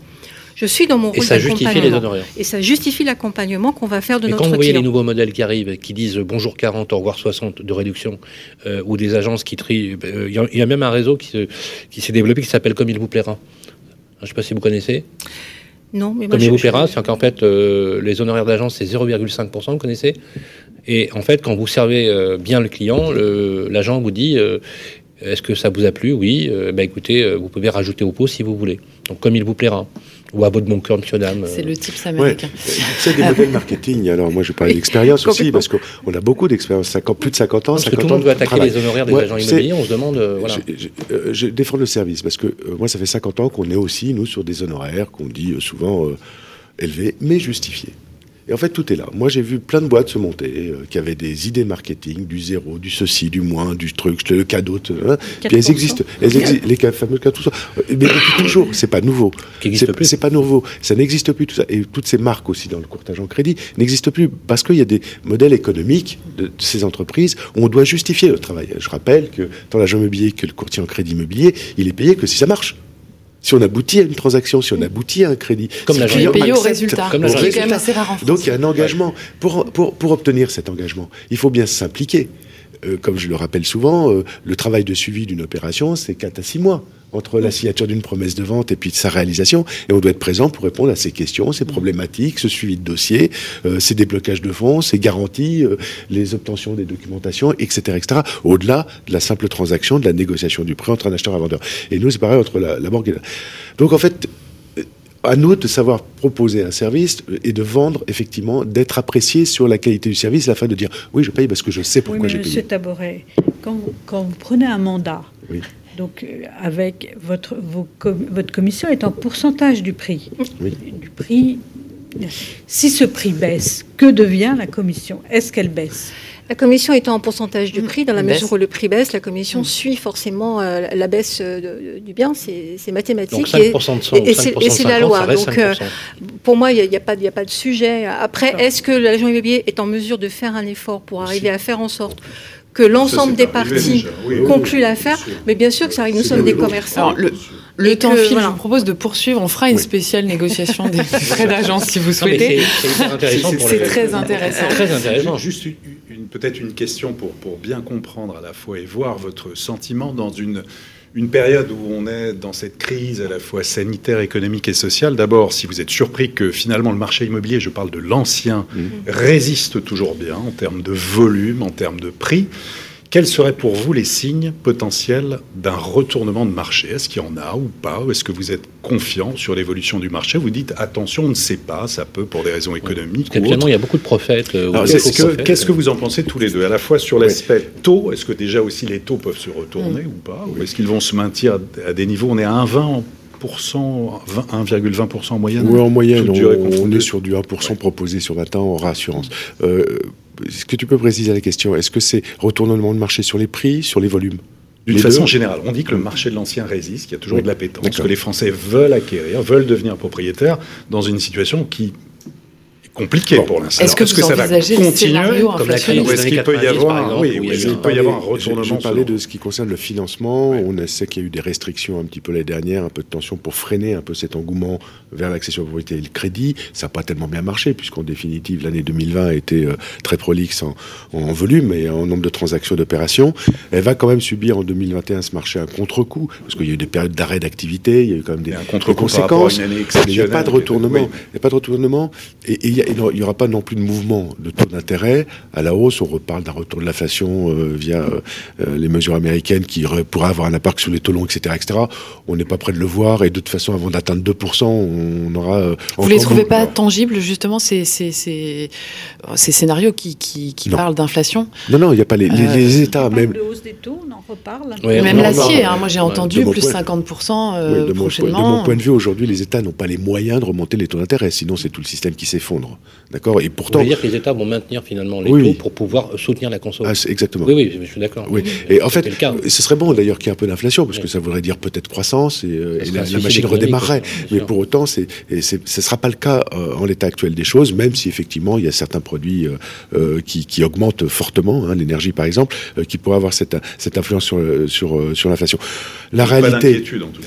Je suis dans mon rôle d'accompagnement. Et ça justifie les honoraires. Et ça justifie l'accompagnement qu'on va faire de notre client. Quand vous voyez les nouveaux modèles qui arrivent, qui disent bonjour 40, au revoir 60 de réduction, euh, ou des agences qui trient, euh, il y, a même un réseau qui, s'est développé qui s'appelle Comme il vous plaira. Je ne sais pas si vous connaissez. Non, mais Comme il vous plaira, c'est qu'en fait, euh, les honoraires d'agence, c'est 0,5%, vous connaissez Et en fait, quand vous servez bien le client, l'agent vous dit est-ce que ça vous a plu? Oui. bah, écoutez, vous pouvez rajouter au pot si vous voulez. Donc, comme il vous plaira ou à votre bon cœur, monsieur, dame. C'est le type américain. C'est des modèles marketing. Alors, moi, je parle d'expérience (laughs) aussi, parce qu'on a beaucoup d'expérience. Plus de 50 ans, parce 50 que tout le monde veut attaquer les honoraires des agents immobiliers. On se demande. Euh, voilà. Euh, je, défends le service, parce que euh, moi, ça fait 50 ans qu'on est aussi, nous, sur des honoraires qu'on dit souvent élevés, mais justifiés. Et en fait, tout est là. Moi, j'ai vu plein de boîtes se monter euh, qui avaient des idées marketing, du zéro, du ceci, du moins, du truc, le cadeau. Hein. Puis elles existent. Elles les fameux cas, tout ça. Mais depuis (coughs) toujours, c'est pas nouveau. C'est pas nouveau. Ça n'existe plus, tout ça. Et toutes ces marques aussi dans le courtage en crédit n'existent plus parce qu'il y a des modèles économiques de, ces entreprises où on doit justifier le travail. Je rappelle que dans l'agent immobilier, que le courtier en crédit immobilier, il est payé que si ça marche si on aboutit à une transaction, si on aboutit à un crédit. Comme si payé au résultat. Comme quand même assez rare en France. Donc il y a un engagement. Pour, pour, pour obtenir cet engagement, il faut bien s'impliquer. Euh, comme je le rappelle souvent, euh, le travail de suivi d'une opération, c'est 4 à 6 mois entre la signature d'une promesse de vente et puis sa réalisation. Et on doit être présent pour répondre à ces questions, ces problématiques, ce suivi de dossier, euh, ces déblocages de fonds, ces garanties, les obtentions des documentations, etc. etc. Au-delà de la simple transaction, de la négociation du prix entre un acheteur et un vendeur. Et nous, c'est pareil entre la, la banque et la... Donc en fait, à nous de savoir proposer un service et de vendre, effectivement, d'être apprécié sur la qualité du service, afin de dire oui, je paye parce que je sais pourquoi oui, j'ai payé. Monsieur Taboret, quand vous, quand vous, prenez un mandat, Donc, avec votre, votre commission est en pourcentage du prix. Du prix. Si ce prix baisse, que devient la commission? Est-ce qu'elle baisse? La commission étant en pourcentage du prix, dans la mesure où le prix baisse, la commission suit forcément la baisse du bien, c'est mathématique. Donc 5% de 100, et, et c'est la loi. Donc pour moi, il n'y a, a, pas, a pas de sujet. Après, est-ce que l'agent immobilier est en mesure de faire un effort pour arriver à faire en sorte que l'ensemble des parties concluent l'affaire Mais bien sûr que ça arrive, nous sommes des commerçants. Le temps file, je vous propose de poursuivre. On fera une spéciale négociation des (laughs) frais d'agence si vous souhaitez. C'est très intéressant. Très intéressant. Juste peut-être une question pour, pour bien comprendre à la fois et voir votre sentiment dans une, une période où on est dans cette crise à la fois sanitaire, économique et sociale. D'abord, si vous êtes surpris que finalement le marché immobilier, je parle de l'ancien, mmh. résiste toujours bien en termes de volume, en termes de prix. Quels seraient pour vous les signes potentiels d'un retournement de marché? Est-ce qu'il y en a ou pas? Est-ce que vous êtes confiant sur l'évolution du marché? Vous dites attention, on ne sait pas, ça peut pour des raisons économiques. il y a beaucoup de prophètes. Euh, qu'est-ce que, vous en pensez tous les deux À la fois sur l'aspect taux, est-ce que déjà aussi les taux peuvent se retourner mm. ou pas? Ou est-ce qu'ils vont se maintenir à des niveaux? On est à 1,20 1,20% en moyenne? Oui, en moyenne, on, est sur du 1% proposé sur 20 ans en réassurance. Euh, est-ce que tu peux préciser la question? Est-ce que c'est retournement de marché sur les prix, sur les volumes? D'une façon générale, on dit que le marché de l'ancien résiste, qu'il y a toujours de l'appétence, que les Français veulent acquérir, veulent devenir propriétaires dans une situation qui compliqué pour l'instant. Est-ce que, que ça va continuer comme la Est-ce qu'il peut y avoir, oui, il peut y avoir un retournement Je parlais de ce qui concerne le financement. On sait qu'il y a eu des restrictions un petit peu l'année dernière, un peu de tension pour freiner un peu cet engouement vers l'accession à la propriété et le crédit. Ça n'a pas tellement bien marché puisqu'en définitive l'année 2020 a été euh, très prolixe en, volume et en nombre de transactions d'opérations. Elle va quand même subir en 2021 ce marché un contre-coup parce qu'il y a eu des périodes d'arrêt d'activité, il y a eu quand même des, conséquences. Il n'y a pas de retournement. Il n'y a pas de retournement et il y a il n'y aura pas non plus de mouvement de taux d'intérêt à la hausse. On reparle d'un retour de l'inflation euh, via euh, euh, les mesures américaines qui pourraient avoir un impact sur les taux longs, etc. etc. On n'est pas prêt de le voir et de toute façon, avant d'atteindre 2%, on aura... Vous ne les trouvez pas tangibles, justement, ces, ces, ces, ces scénarios qui, qui, qui parlent d'inflation? Non, non, il n'y a pas les, les, États... Même de hausse des taux, on en reparle. même l'acier, hein, moi j'ai entendu plus 50% de prochainement. de mon point de vue, aujourd'hui, les États n'ont pas les moyens de remonter les taux d'intérêt, sinon c'est tout le système qui s'effondre. D'accord Et pourtant. Vous voulez dire que les États vont maintenir finalement les taux pour pouvoir soutenir la consommation ah, Exactement. Oui, oui, je suis d'accord. Oui. Et en fait, ce serait bon d'ailleurs qu'il y ait un peu d'inflation, parce que ça voudrait dire peut-être croissance et, euh, la, machine redémarrerait. Mais pour autant, ce ne sera pas le cas euh, en l'état actuel des choses, même si effectivement il y a certains produits euh, qui, qui, augmentent fortement, hein, l'énergie par exemple, qui pourraient avoir cette, cette influence sur, sur, sur l'inflation. La réalité.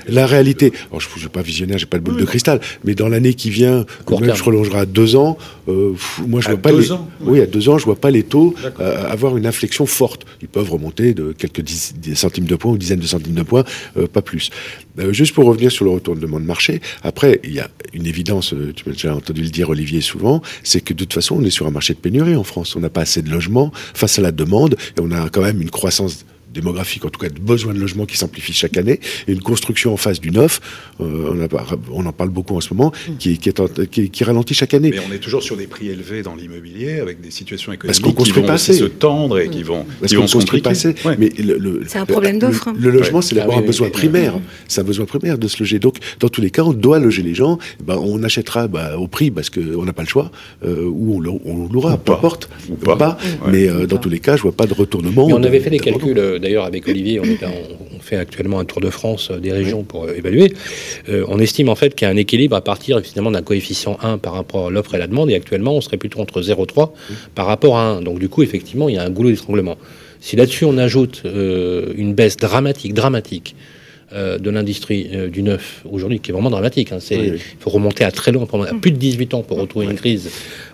la réalité. Alors, je ne suis pas visionnaire, j'ai pas de boule de cristal, mais dans l'année qui vient, quand même, je prolongerai à deux ans. Euh, moi, je vois pas les. Oui, à deux ans, je vois pas les taux euh, avoir une inflexion forte. Ils peuvent remonter de quelques centimes de points ou dizaines de centimes de points, euh, pas plus. juste pour revenir sur le retournement de marché. Après, il y a une évidence. tu m'as déjà entendu le dire, Olivier, souvent, c'est que de toute façon, on est sur un marché de pénurie en France. On n'a pas assez de logements face à la demande et on a quand même une croissance démographique, en tout cas de besoin de logement qui s'amplifie chaque année, et une construction en face du neuf, euh, on, en parle beaucoup en ce moment, mm. qui, qui, ralentit chaque année. Mais on est toujours sur des prix élevés dans l'immobilier, avec des situations économiques qui vont se tendre et qui vont, Parce vont se construire Mais c'est un problème d'offre. Le, logement, c'est d'abord ah un besoin primaire. C'est un besoin primaire de se loger. Donc, dans tous les cas, on doit loger les gens. Ben, on achètera bah, au prix parce qu'on n'a pas le choix, euh, ou on l'aura, peu importe, ou pas. mais euh, dans tous les cas, je vois pas de retournement. on avait fait des calculs d'ailleurs avec Olivier, on, fait actuellement un tour de France euh, des régions pour euh, évaluer. Euh, on estime en fait qu'il y a un équilibre à partir finalement d'un coefficient 1 par rapport à l'offre et la demande, et actuellement on serait plutôt entre 0,3 par rapport à 1. Donc du coup, effectivement, il y a un goulot d'étranglement. Si là-dessus on ajoute une baisse dramatique, dramatique, euh, de l'industrie euh, du neuf aujourd'hui, qui est vraiment dramatique. Hein. Il faut remonter à très loin, à plus de 18 ans pour retrouver une crise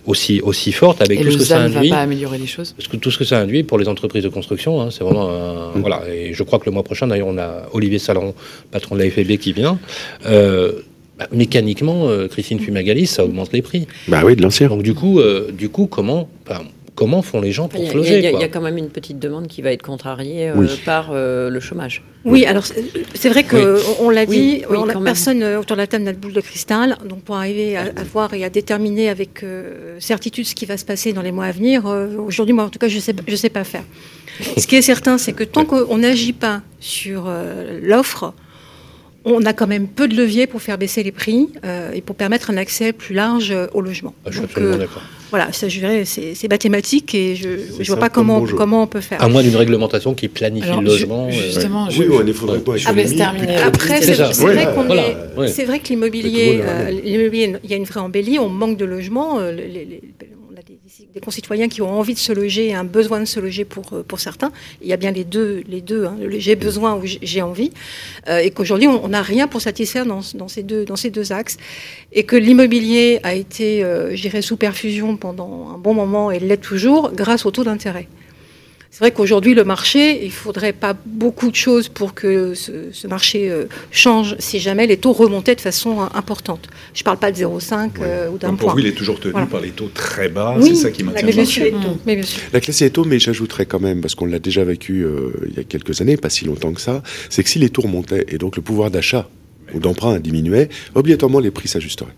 aussi, aussi forte, avec tout ce que ça induit. va pas améliorer les choses Parce que tout ce que ça induit pour les entreprises de construction, hein, c'est vraiment mm. voilà. Et je crois que le mois prochain, d'ailleurs, on a Olivier Salon, patron de la FEB, qui vient. Euh, bah, mécaniquement, Christine Fumagalis, ça augmente les prix. Bah oui, de l'ancien. Donc du coup, du coup, comment comment font les gens pour se loger Il y, a quand même une petite demande qui va être contrariée par le chômage. Oui, alors c'est vrai que on l'a dit, personne autour de la table n'a de boule de cristal, donc pour arriver à, voir et à déterminer avec certitude ce qui va se passer dans les mois à venir, aujourd'hui, moi en tout cas, je sais, je sais pas faire. Ce qui est certain, c'est que tant (laughs) qu'on n'agit pas sur l'offre, on a quand même peu de leviers pour faire baisser les prix euh, et pour permettre un accès plus large euh, au logement. Ah, je suis absolument euh, d'accord. Voilà, ça, je dirais, c'est mathématique et je ne vois pas comment, comment on peut faire. À moins d'une réglementation qui planifie le logement. justement, oui, il faudrait pas ah, Après, c'est vrai, vrai, que l'immobilier, il y a une vraie embellie, on manque de logements. les, des concitoyens qui ont envie de se loger et un besoin de se loger pour, euh, pour certains. Il y a bien les deux, les deux hein, j'ai besoin ou j'ai envie. Euh, et qu'aujourd'hui, on n'a rien pour satisfaire dans, ces deux, dans ces deux axes. Et que l'immobilier a été, euh, sous perfusion pendant un bon moment et l'est toujours grâce au taux d'intérêt. C'est vrai qu'aujourd'hui, le marché, il ne faudrait pas beaucoup de choses pour que ce, marché euh, change si jamais les taux remontaient de façon euh, importante. Je ne parle pas de 0,5 euh, ou d'un point. Pour vous, il est toujours tenu par les taux très bas, c'est ça qui maintient le marché. La classe des taux, mais j'ajouterais quand même, parce qu'on l'a déjà vécu il y a quelques années, pas si longtemps que ça, c'est que si les taux remontaient et donc le pouvoir d'achat ou d'emprunt diminuait, obligatoirement les prix s'ajusteraient.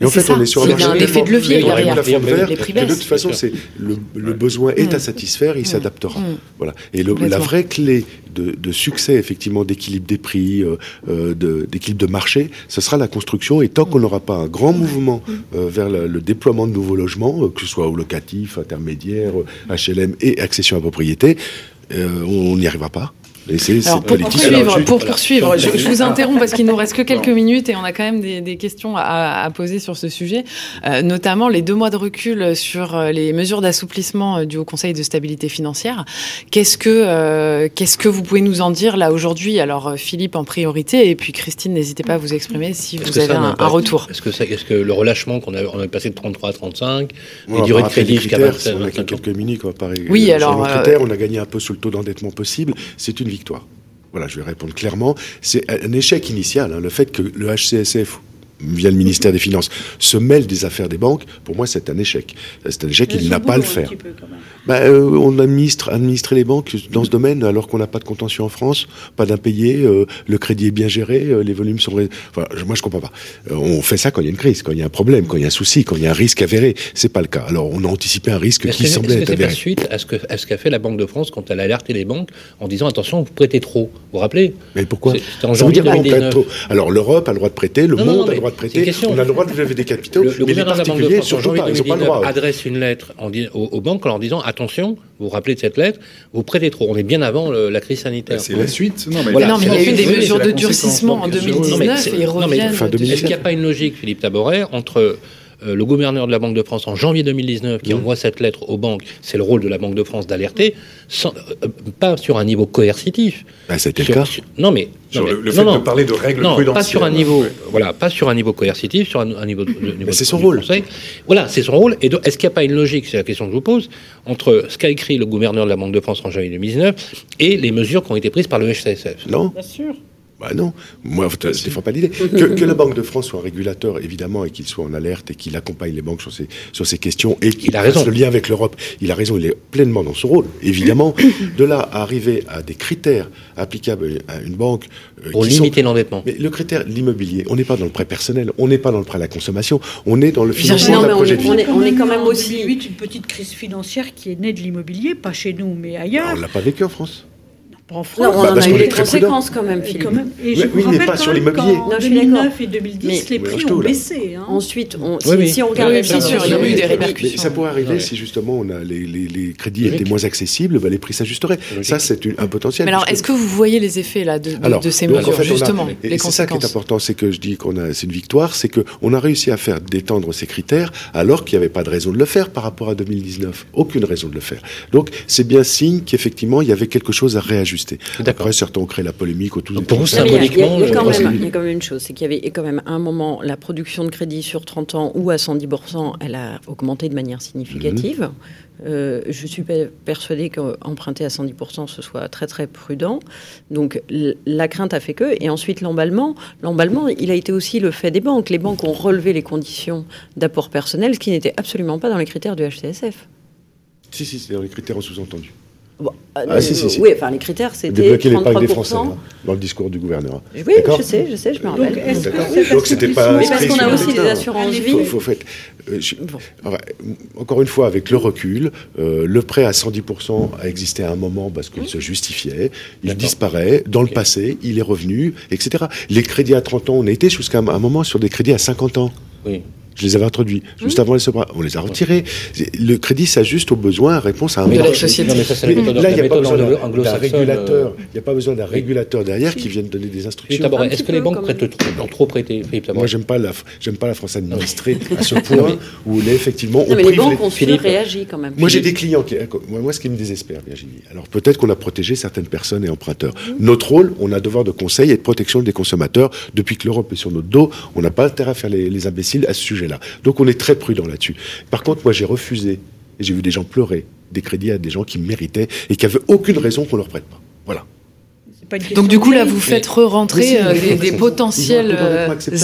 Et en fait, on est sur un marché. Il y a de levier derrière. de toute façon, c'est le, besoin est à mm. satisfaire, il mm. s'adaptera. Mm. Voilà. Et la vraie clé de, succès, effectivement, d'équilibre des prix, euh, euh, d'équilibre de, marché, ce sera la construction. Et tant qu'on n'aura pas un grand mouvement euh, vers le, déploiement de nouveaux logements, que ce soit au locatif, intermédiaire, HLM et accession à propriété, on n'y arrivera pas pour poursuivre, pour poursuivre je, vous interromps parce qu'il nous reste que quelques minutes et on a quand même des, questions à, poser sur ce sujet, euh, notamment les deux mois de recul sur euh, les mesures d'assouplissement euh, du Haut Conseil de stabilité financière. Qu'est-ce que qu'est-ce que vous pouvez nous en dire là aujourd'hui? Alors Philippe en priorité et puis Christine, n'hésitez pas à vous exprimer si vous avez un, retour. Est-ce que, est que le relâchement qu'on a, on a passé de 33 à 35, les durées de crédit jusqu'à 25 On a quelques minutes, quoi, pareil. Oui, alors on a gagné un peu sur le taux d'endettement possible. C'est une victoire. Voilà, je vais répondre clairement. C'est un échec initial. Hein, le fait que le HCSF via le ministère des Finances, se mêle des affaires des banques, pour moi, c'est un échec. C'est un échec, il n'a pas à le faire. Bah, euh, on administre, administrer les banques dans ce domaine alors qu'on n'a pas de contention en France, pas d'impayé, euh, le crédit est bien géré, euh, les volumes sont... Enfin, moi, je comprends pas. on fait ça quand il y a une crise, quand il y a un problème, quand il y a un souci, quand il y a un risque avéré. C'est pas le cas. Alors, on a anticipé un risque qui semblait être avéré. suite à ce qu'a ce qu'a fait la Banque de France quand elle a alerté les banques en disant attention, vous prêtez trop. Vous vous rappelez? Mais pourquoi? En janvier 2019. Alors, l'Europe a le droit de prêter, le monde a le droit de prêter, on a le droit de lever des capitaux, le, mais les particuliers, surtout pas, ils n'ont pas le droit. adresse une lettre aux, banques en leur disant attention, vous vous rappelez de cette lettre, vous prêtez trop. On est bien avant la crise sanitaire. C'est la suite. Non, mais, il y a eu des mesures de durcissement en 2019 et ils reviennent. Est-ce qu'il n'y a pas une logique, Philippe Taboret, entre euh, le gouverneur de la Banque de France en janvier 2019 qui mmh. envoie cette lettre aux banques, c'est le rôle de la Banque de France d'alerter, euh, pas sur un niveau coercitif. Bah, C'était le cas. non, mais sur le, fait de parler de règles non, Pas sur un niveau, voilà, pas sur un niveau coercitif, sur un, niveau. De, c'est son rôle. Voilà, c'est son rôle. Et est-ce qu'il n'y a pas une logique, c'est la question que je vous pose, entre ce qu'a écrit le gouverneur de la Banque de France en janvier 2019 et les mesures qui ont été prises par le HCSF Non. Bien sûr. Bah non, moi je ne défends pas l'idée. Que, la Banque de France soit un régulateur, évidemment, et qu'il soit en alerte et qu'il accompagne les banques sur ces, sur ces questions et qu'il a raison. le lien avec l'Europe, il a raison, il est pleinement dans son rôle, évidemment. (coughs) de là à arriver à des critères applicables à une banque. Euh, Pour limiter l'endettement. Mais le critère, l'immobilier, on n'est pas dans le prêt personnel, on n'est pas dans le prêt à la consommation, on est dans le financement d'un projet de vie. On est, quand même aussi. une petite crise financière qui est née de l'immobilier, pas chez nous, mais ailleurs. on ne l'a pas vécu en France. En France, non, on en a eu les conséquences quand même, Philippe. Quand même. Et je oui, mais pas sur l'immobilier. En 2009 et 2010, les prix ont baissé. Hein. Ensuite, on, si, on regarde... bien sûr, il y a eu des répercussions. Ça pourrait arriver si justement on a les, les, les crédits étaient moins accessibles, bah, les prix s'ajusteraient. Ça, c'est un potentiel. Mais alors, est-ce que vous voyez les effets là, de, de, ces mesures, justement, les C'est ça qui est important, c'est que je dis qu'on a, c'est une victoire, c'est qu'on a réussi à faire détendre ces critères alors qu'il n'y avait pas de raison de le faire par rapport à 2019. Aucune raison de le faire. Donc, c'est bien signe qu'effectivement, il y avait quelque chose à réajuster. D'accord certains ont créé la polémique autour Pour symboliquement, il y, a, quand même, il y a quand même une chose, c'est qu'il y avait quand même un moment, la production de crédit sur 30 ans ou à 110%, elle a augmenté de manière significative. Mhm. Euh, je suis persuadée qu'emprunter à 110%, ce soit très très prudent. Donc la crainte a fait que. Et ensuite l'emballement. L'emballement, il a été aussi le fait des banques. Les banques ont relevé les conditions d'apport personnel, ce qui n'était absolument pas dans les critères du HCSF. Si, si, c'est dans les critères en euh, ah, si, si, Oui, enfin, les critères, c'était. Débloquer l'épargne des Français, hein, dans le discours du gouvernement. Oui, je sais, je sais, je me rappelle. Donc, c'était pas. Mais parce qu'on a aussi des assurances vie. Faut, faut, euh, encore une fois, avec le recul, euh, le prêt à 110% a existé à un moment parce qu'il se justifiait. Il disparaît. Dans le passé, il est revenu, etc. Les crédits à 30 ans, on a été jusqu'à un moment sur des crédits à 50 ans. Oui. Je les avais introduits juste mmh. avant les sobras. On les a retirés. Le crédit s'ajuste aux besoins, réponse à un besoin. là, il n'y a pas besoin d'un régulateur. Euh. Il n'y a pas besoin d'un régulateur derrière qui vienne donner des instructions. Est-ce que les banques prêtent trop, trop prêté Moi, j'aime pas la, j'aime pas la France administrée (laughs) à ce point où effectivement, on mais les banques ont réagi quand même. Moi, j'ai des clients qui, moi, ce qui me désespère, Virginie. Alors peut-être qu'on a protégé certaines personnes et emprunteurs. Mmh. Notre rôle, on a devoir de conseil et de protection des consommateurs. Depuis que l'Europe est sur notre dos, on n'a pas intérêt à faire les imbéciles à ce sujet Donc on est très prudent là-dessus. Par contre, moi j'ai refusé, et j'ai vu des gens pleurer, des crédits à des gens qui méritaient et qui n'avaient aucune raison qu'on leur prête pas. Voilà. Donc du coup là, vous faites re-rentrer euh, des, potentiels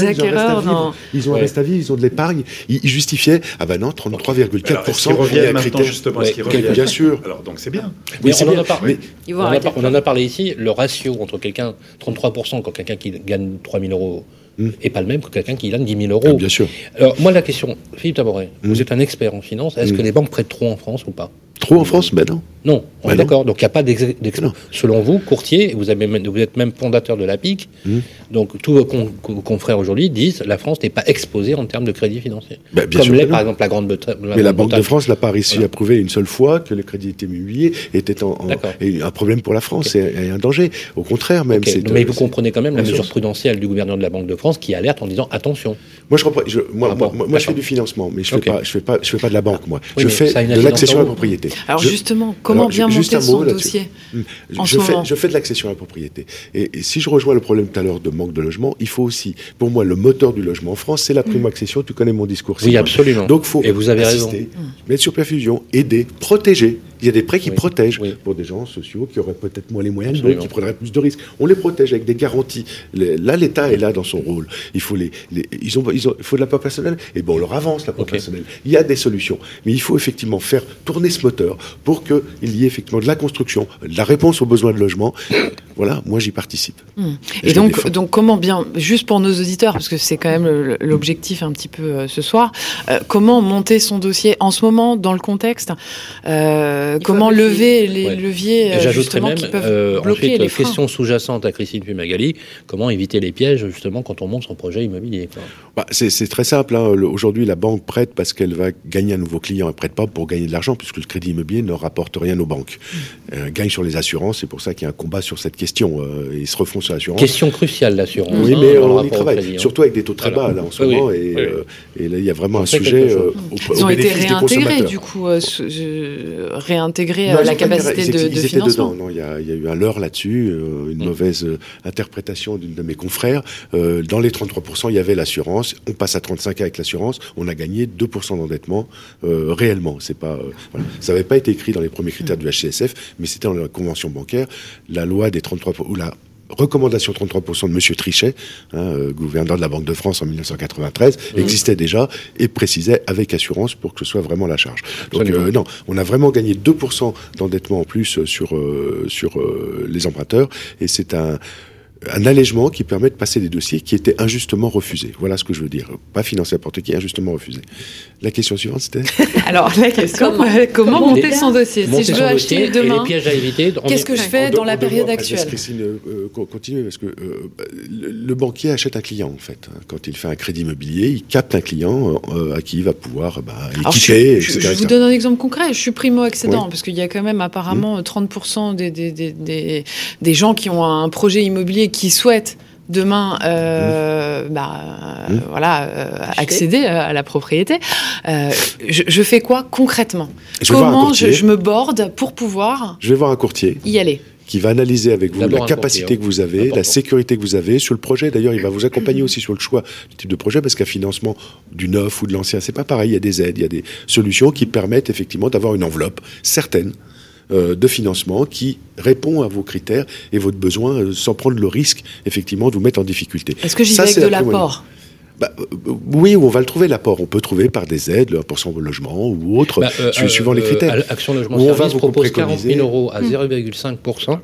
acquéreurs dans... Ils ont un reste à vivre, ils ont de l'épargne. Ils, justifiaient, ah ben non, 33,4%. Ils reviennent maintenant justement, ce Bien sûr. Alors donc c'est bien. Mais on, en a parlé, on, en a parlé ici, le ratio entre quelqu'un, 33% quand quelqu'un qui gagne 3 000 euros Hmm. et pas le même que quelqu'un qui gagne 10 000 euros. Ah, bien sûr. Alors, moi, la question, Philippe Taboret, hmm. vous êtes un expert en finance, est-ce hmm. que les banques prêtent trop en France ou pas? Trop en France Ben non. Non, on est d'accord. Donc il n'y a pas d'exemple. Selon vous, courtier, vous, avez, vous êtes même fondateur de la PIC, hmm. donc tous vos, confrères aujourd'hui disent la France n'est pas exposée en termes de crédit financier. Ben, Comme l'est par exemple la Grande-Bretagne. Mais la Banque de France n'a pas réussi à prouver une seule fois que le crédit était immobilier était en, un problème pour la France et, un danger. Au contraire, même. Mais vous comprenez quand même la mesure prudentielle du gouverneur de la Banque de France qui alerte en disant attention. Moi, je, moi, moi, je fais du financement, mais je ne fais, pas, je fais, pas, je fais pas de la banque, moi. je fais de l'accession à la propriété. Alors justement, comment bien monter son dossier hmm. je, fais, je fais de l'accession à la propriété. Et, si je rejoins le problème tout à l'heure de manque de logement, il faut aussi, pour moi, le moteur du logement en France, c'est la primo-accession. Tu connais mon discours. Oui, absolument. Donc, faut et vous avez assister, raison. mettre sur perfusion, aider, protéger. Il y a des prêts qui protègent pour des gens sociaux qui auraient peut-être moins les moyens, d'autres qui prendraient plus de risques. On les protège avec des garanties. là, l'État est là dans son rôle. Il faut les, ils, ont, ils ont, il faut de la part personnelle. Et bon, on leur avance la part personnelle. Il y a des solutions, mais il faut effectivement faire tourner ce moteur pour qu'il y ait effectivement de la construction, de la réponse aux besoins de logement. (coughs) Voilà, moi j'y participe. Hmm. Et, donc, donc comment bien, juste pour nos auditeurs, parce que c'est quand même l'objectif un petit peu euh, ce soir, euh, comment monter son dossier en ce moment dans le contexte? Euh, euh, comment lever les leviers euh, même, qui peuvent euh, bloquer ensuite, les freins. question sous-jacente à Christine Pumagali, comment éviter les pièges justement quand on monte son projet immobilier bah, C'est très simple. Hein. Aujourd'hui, la banque prête parce qu'elle va gagner un nouveau client. Elle prête pas pour gagner de l'argent puisque le crédit immobilier ne rapporte rien aux banques. Mm. Elle gagne sur les assurances. C'est pour ça qu'il y a un combat sur cette question. ils se refont sur l'assurance. Question cruciale, l'assurance. Oui, hein, mais on y travaille. Surtout avec des taux très bas là en ce moment. Et, là, il y a vraiment un sujet. Ils ont été réintégrés du coup, réintégrer euh, la capacité de, ils étaient Dedans. Non, il y, a, eu un leurre là-dessus, euh, une mm. mauvaise euh, interprétation d'une de mes confrères. dans les 33%, il y avait l'assurance. On passe à 35 avec l'assurance. On a gagné 2% d'endettement réellement. C'est pas, Ça n'avait pas été écrit dans les premiers critères du HCSF, mais c'était dans la convention bancaire. La loi des 33 ou la recommandation 33% de M. Trichet, hein, euh, gouverneur de la Banque de France en 1993, mmh. existait déjà et précisait avec assurance pour que ce soit vraiment la charge. Donc euh, non, on a vraiment gagné 2% d'endettement en plus sur, euh, sur les emprunteurs et c'est un un allègement qui permet de passer des dossiers qui étaient injustement refusés. Voilà ce que je veux dire. Pas financé n'importe qui, injustement refusé. La question suivante, c'était (laughs) Alors, la question, comment, monter son dossier Si je veux acheter demain, qu'est-ce que je fais dans la période actuelle Christine, euh, continue, parce que euh, le, banquier achète un client, en fait. Hein. Quand il fait un crédit immobilier, il capte un client euh, à qui il va pouvoir bah, équiper, je, je, vous donne un exemple concret. Je suis primo-accédant, parce qu'il y a quand même apparemment 30% mmh. des, des, des, des gens qui ont un projet immobilier qui souhaitent demain euh, mmh. bah, mmh. voilà, euh, accéder à la propriété, euh, je, fais quoi concrètement? Comment je, me borde pour pouvoir Je vais voir un courtier. Y aller? qui va analyser avec vous la capacité que vous avez, la sécurité que vous avez sur le projet. D'ailleurs, il va vous accompagner aussi sur le choix du type de projet parce qu'un financement du neuf ou de l'ancien, c'est pas pareil. Il y a des aides, il y a des solutions qui permettent effectivement d'avoir une enveloppe certaine euh, de financement qui répond à vos critères et votre besoin euh, sans prendre le risque, effectivement, de vous mettre en difficulté. Est-ce que j'y vais avec de l'apport bah, euh, oui, on va le trouver l'apport. On peut trouver par des aides, le 1% au logement ou autre, bah, euh, suivant les critères. Action Logement on Service propose 40 000 euros à 0,5%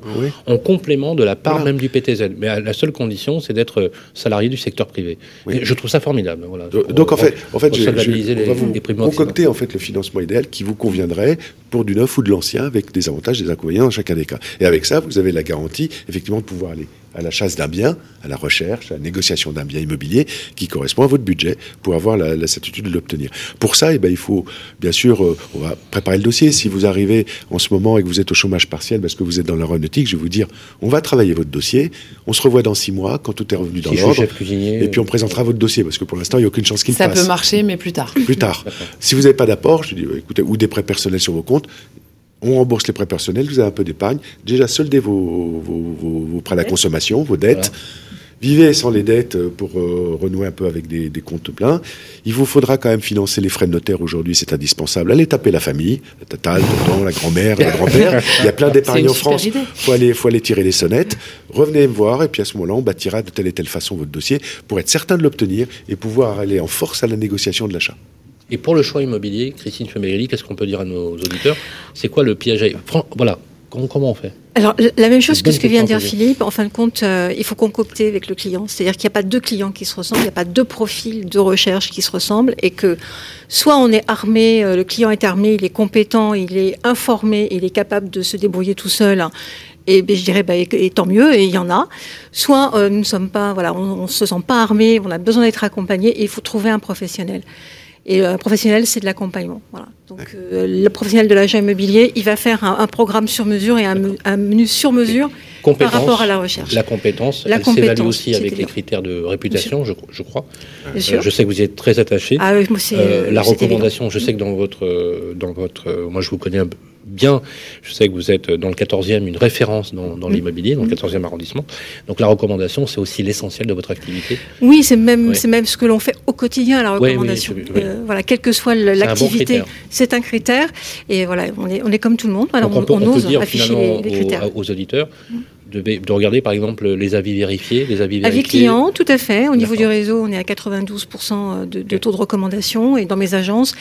en complément de la part même du PTZ. Mais la seule condition, c'est d'être salarié du secteur privé. je trouve ça formidable. Voilà, Donc en fait, en fait, je, on va vous concocter en fait le financement idéal qui vous conviendrait pour du neuf ou de l'ancien, avec des avantages, et des inconvénients dans chacun des cas. Et avec ça, vous avez la garantie, effectivement, de pouvoir aller à la chasse d'un bien, à la recherche, à la négociation d'un bien immobilier qui correspond à votre budget pour avoir la, certitude de l'obtenir. Pour ça, eh ben, il faut, bien sûr, euh, on va préparer le dossier. Si vous arrivez en ce moment et que vous êtes au chômage partiel parce que vous êtes dans l'aéronautique, je vais vous dire, on va travailler votre dossier, on se revoit dans six mois quand tout est revenu dans l'ordre. Et puis on présentera votre dossier parce que pour l'instant, il n'y a aucune chance qu'il passe. Ça peut marcher, mais plus tard. Plus tard. (laughs) si vous n'avez pas d'apport, je dis, écoutez, ou des prêts personnels sur vos comptes, on rembourse les prêts personnels, vous avez un peu d'épargne, déjà soldez vos, vos, prêts à la consommation, vos dettes. Vivez sans les dettes pour euh, renouer un peu avec des, comptes pleins. Il vous faudra quand même financer les frais de notaire aujourd'hui, c'est indispensable. Allez taper la famille, la tatale, le tonton, la grand-mère, le grand-père. Il y a plein d'épargne en France. Il faut aller, faut aller tirer les sonnettes. Revenez me voir et puis à ce moment-là, on bâtira de telle et telle façon votre dossier pour être certain de l'obtenir et pouvoir aller en force à la négociation de l'achat. Et pour le choix immobilier, Christine Femelli, qu'est-ce qu'on peut dire à nos auditeurs? C'est quoi le piège Voilà, comment, on fait? Alors, la même chose que ce que vient de dire Philippe, en fin de compte, euh, il faut concocter avec le client. C'est-à-dire qu'il n'y a pas deux clients qui se ressemblent, il n'y a pas deux profils de recherche qui se ressemblent, et que soit on est armé, euh, le client est armé, il est compétent, il est informé, il est capable de se débrouiller tout seul, et ben, je dirais, ben, et, tant mieux, et il y en a. Soit euh, nous ne sommes pas, voilà, on ne se sent pas armé, on a besoin d'être accompagné, et il faut trouver un professionnel. Et un professionnel, c'est de l'accompagnement. Voilà. Donc, euh, le professionnel de l'agent immobilier, il va faire un, programme sur mesure et un, menu sur mesure par rapport à la recherche. La compétence, la elle s'évalue aussi avec les critères de réputation, je, je, crois. Euh, je sais que vous y êtes très attaché. Ah, oui, moi, euh, la recommandation, je sais que dans votre, dans votre, moi je vous connais un peu bien. Je sais que vous êtes dans le 14e une référence dans, dans l'immobilier, dans le 14e arrondissement. Donc la recommandation, c'est aussi l'essentiel de votre activité. Oui, c'est même, c'est même ce que l'on fait au quotidien, la recommandation. Euh, voilà, quelle que soit l'activité, c'est un, critère. Et voilà, on est, on est comme tout le monde. Alors, on, on, ose dire afficher les, critères. Aux, auditeurs. Mm de, regarder par exemple les avis vérifiés, les avis vérifiés. Avis clients, tout à fait. Au niveau du réseau, on est à 92% de, taux de recommandation et dans mes agences,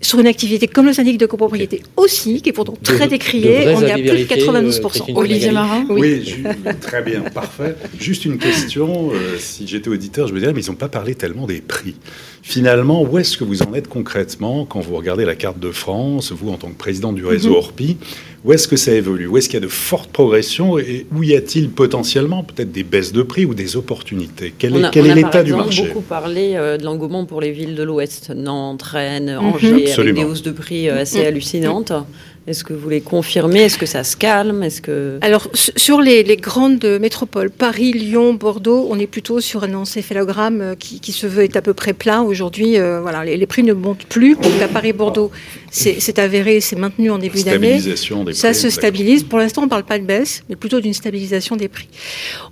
sur une activité comme le syndic de copropriété aussi, qui est pourtant très décrié, on est à plus de 92%. Euh, Olivier Marin Oui, très bien, parfait. Juste une question, euh, si j'étais auditeur, je me dirais, mais ils n'ont pas parlé tellement des prix. Finalement, où est-ce que vous en êtes concrètement quand vous regardez la carte de France, vous en tant que président du réseau mhm. Orpi Où est-ce que ça évolue? Où est-ce qu'il y a de fortes progressions et où y a-t-il potentiellement peut-être des baisses de prix ou des opportunités? Quel est, quel est l'état du marché? On a beaucoup parlé euh, de l'engouement pour les villes de l'Ouest, Nantes, Rennes, mhm. Angers, avec des hausses de prix euh, assez mhm. hallucinantes. Est-ce que vous les confirmez? Est-ce que ça se calme? Est-ce que alors sur les, grandes métropoles, Paris, Lyon, Bordeaux, on est plutôt sur un encéphalogramme euh, qui, se veut être à peu près plein aujourd'hui. Euh, voilà, les, prix ne montent plus. Donc à Paris, Bordeaux, c'est avéré, c'est maintenu en début d'année. Ça se stabilise. Pour l'instant, on ne parle pas de baisse, mais plutôt d'une stabilisation des prix.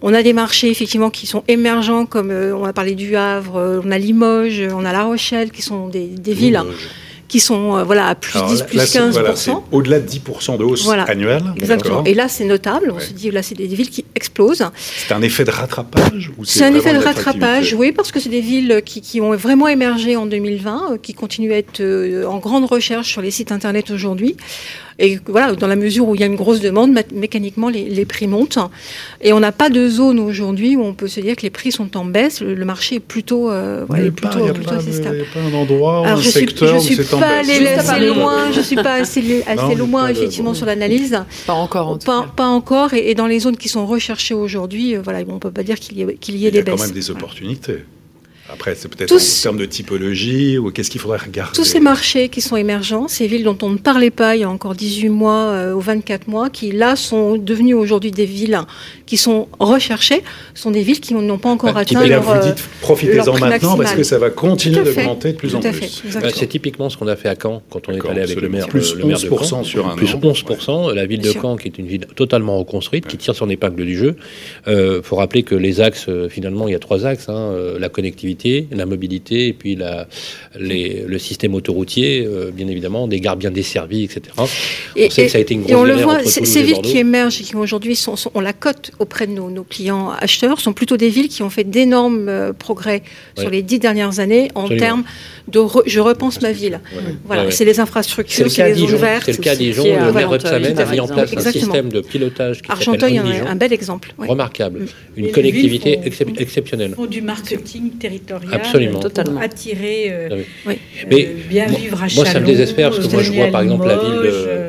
On a des marchés effectivement qui sont émergents, comme euh, on a parlé du Havre, on a Limoges, on a La Rochelle, qui sont des, villes qui sont euh, voilà, à plus 10, plus 15%. Au-delà de 10% de hausse annuelle. Exactement. Et là, c'est notable. On se dit, là, c'est des villes qui explosent. C'est un effet de rattrapage C'est un effet de rattrapage, oui, parce que c'est des villes qui, qui, ont vraiment émergé en 2020, euh, qui continuent à être euh, en grande recherche sur les sites Internet aujourd'hui. Et voilà, dans la mesure où il y a une grosse demande, mécaniquement, les, prix montent. Et on n'a pas de zone aujourd'hui où on peut se dire que les prix sont en baisse. Le, marché est plutôt, euh, plutôt, plutôt assez stable. Il n'y a pas un endroit, un secteur suis, je suis pas allé assez loin. Je suis pas assez, assez loin, effectivement, sur l'analyse. Pas encore, en pas, pas, encore. Et, dans les zones qui sont recherchées aujourd'hui, euh, voilà, on ne peut pas dire qu'il y, ait, qu'il y ait des baisses. Il y a quand même des opportunités. Après, c'est peut-être en termes de typologie ou qu'est-ce qu'il faudrait regarder Tous ces marchés qui sont émergents, ces villes dont on ne parlait pas il y a encore 18 mois euh, ou 24 mois, qui là sont devenues aujourd'hui des villes qui sont recherchées, sont des villes qui n'ont pas encore bah, atteint leur Vous dites profitez-en maintenant parce que ça va continuer d'augmenter de plus en plus. Bah, c'est typiquement ce qu'on a fait à Caen quand on est allé avec le maire, plus le maire de Caen. Sur un plus 11%. La ville de Caen, qui est une ville totalement reconstruite, qui tire son épingle du jeu. Il euh, faut rappeler que les axes, euh, finalement, il y a trois axes. Hein, la connectivité qualité, la mobilité et puis la, le système autoroutier, euh, bien évidemment, des gares bien desservies, etc. Et, on sait que ça a été une grosse Et on le voit, ces villes qui émergent et qui aujourd'hui sont, ont la cote auprès de nos, clients acheteurs sont plutôt des villes qui ont fait d'énormes euh, progrès sur les dix dernières années en termes de je repense ma ville. Voilà, c'est les infrastructures, c'est les zones vertes. C'est le cas Dijon, le maire Rebsamen a mis en place un système de pilotage qui Argenteuil, un, un bel exemple. Remarquable. Mm. Une connectivité exceptionnelle. Du marketing territorial Absolument. pour attirer, euh, ah euh, bien vivre à Moi, ça me désespère parce que moi, je vois par exemple la ville de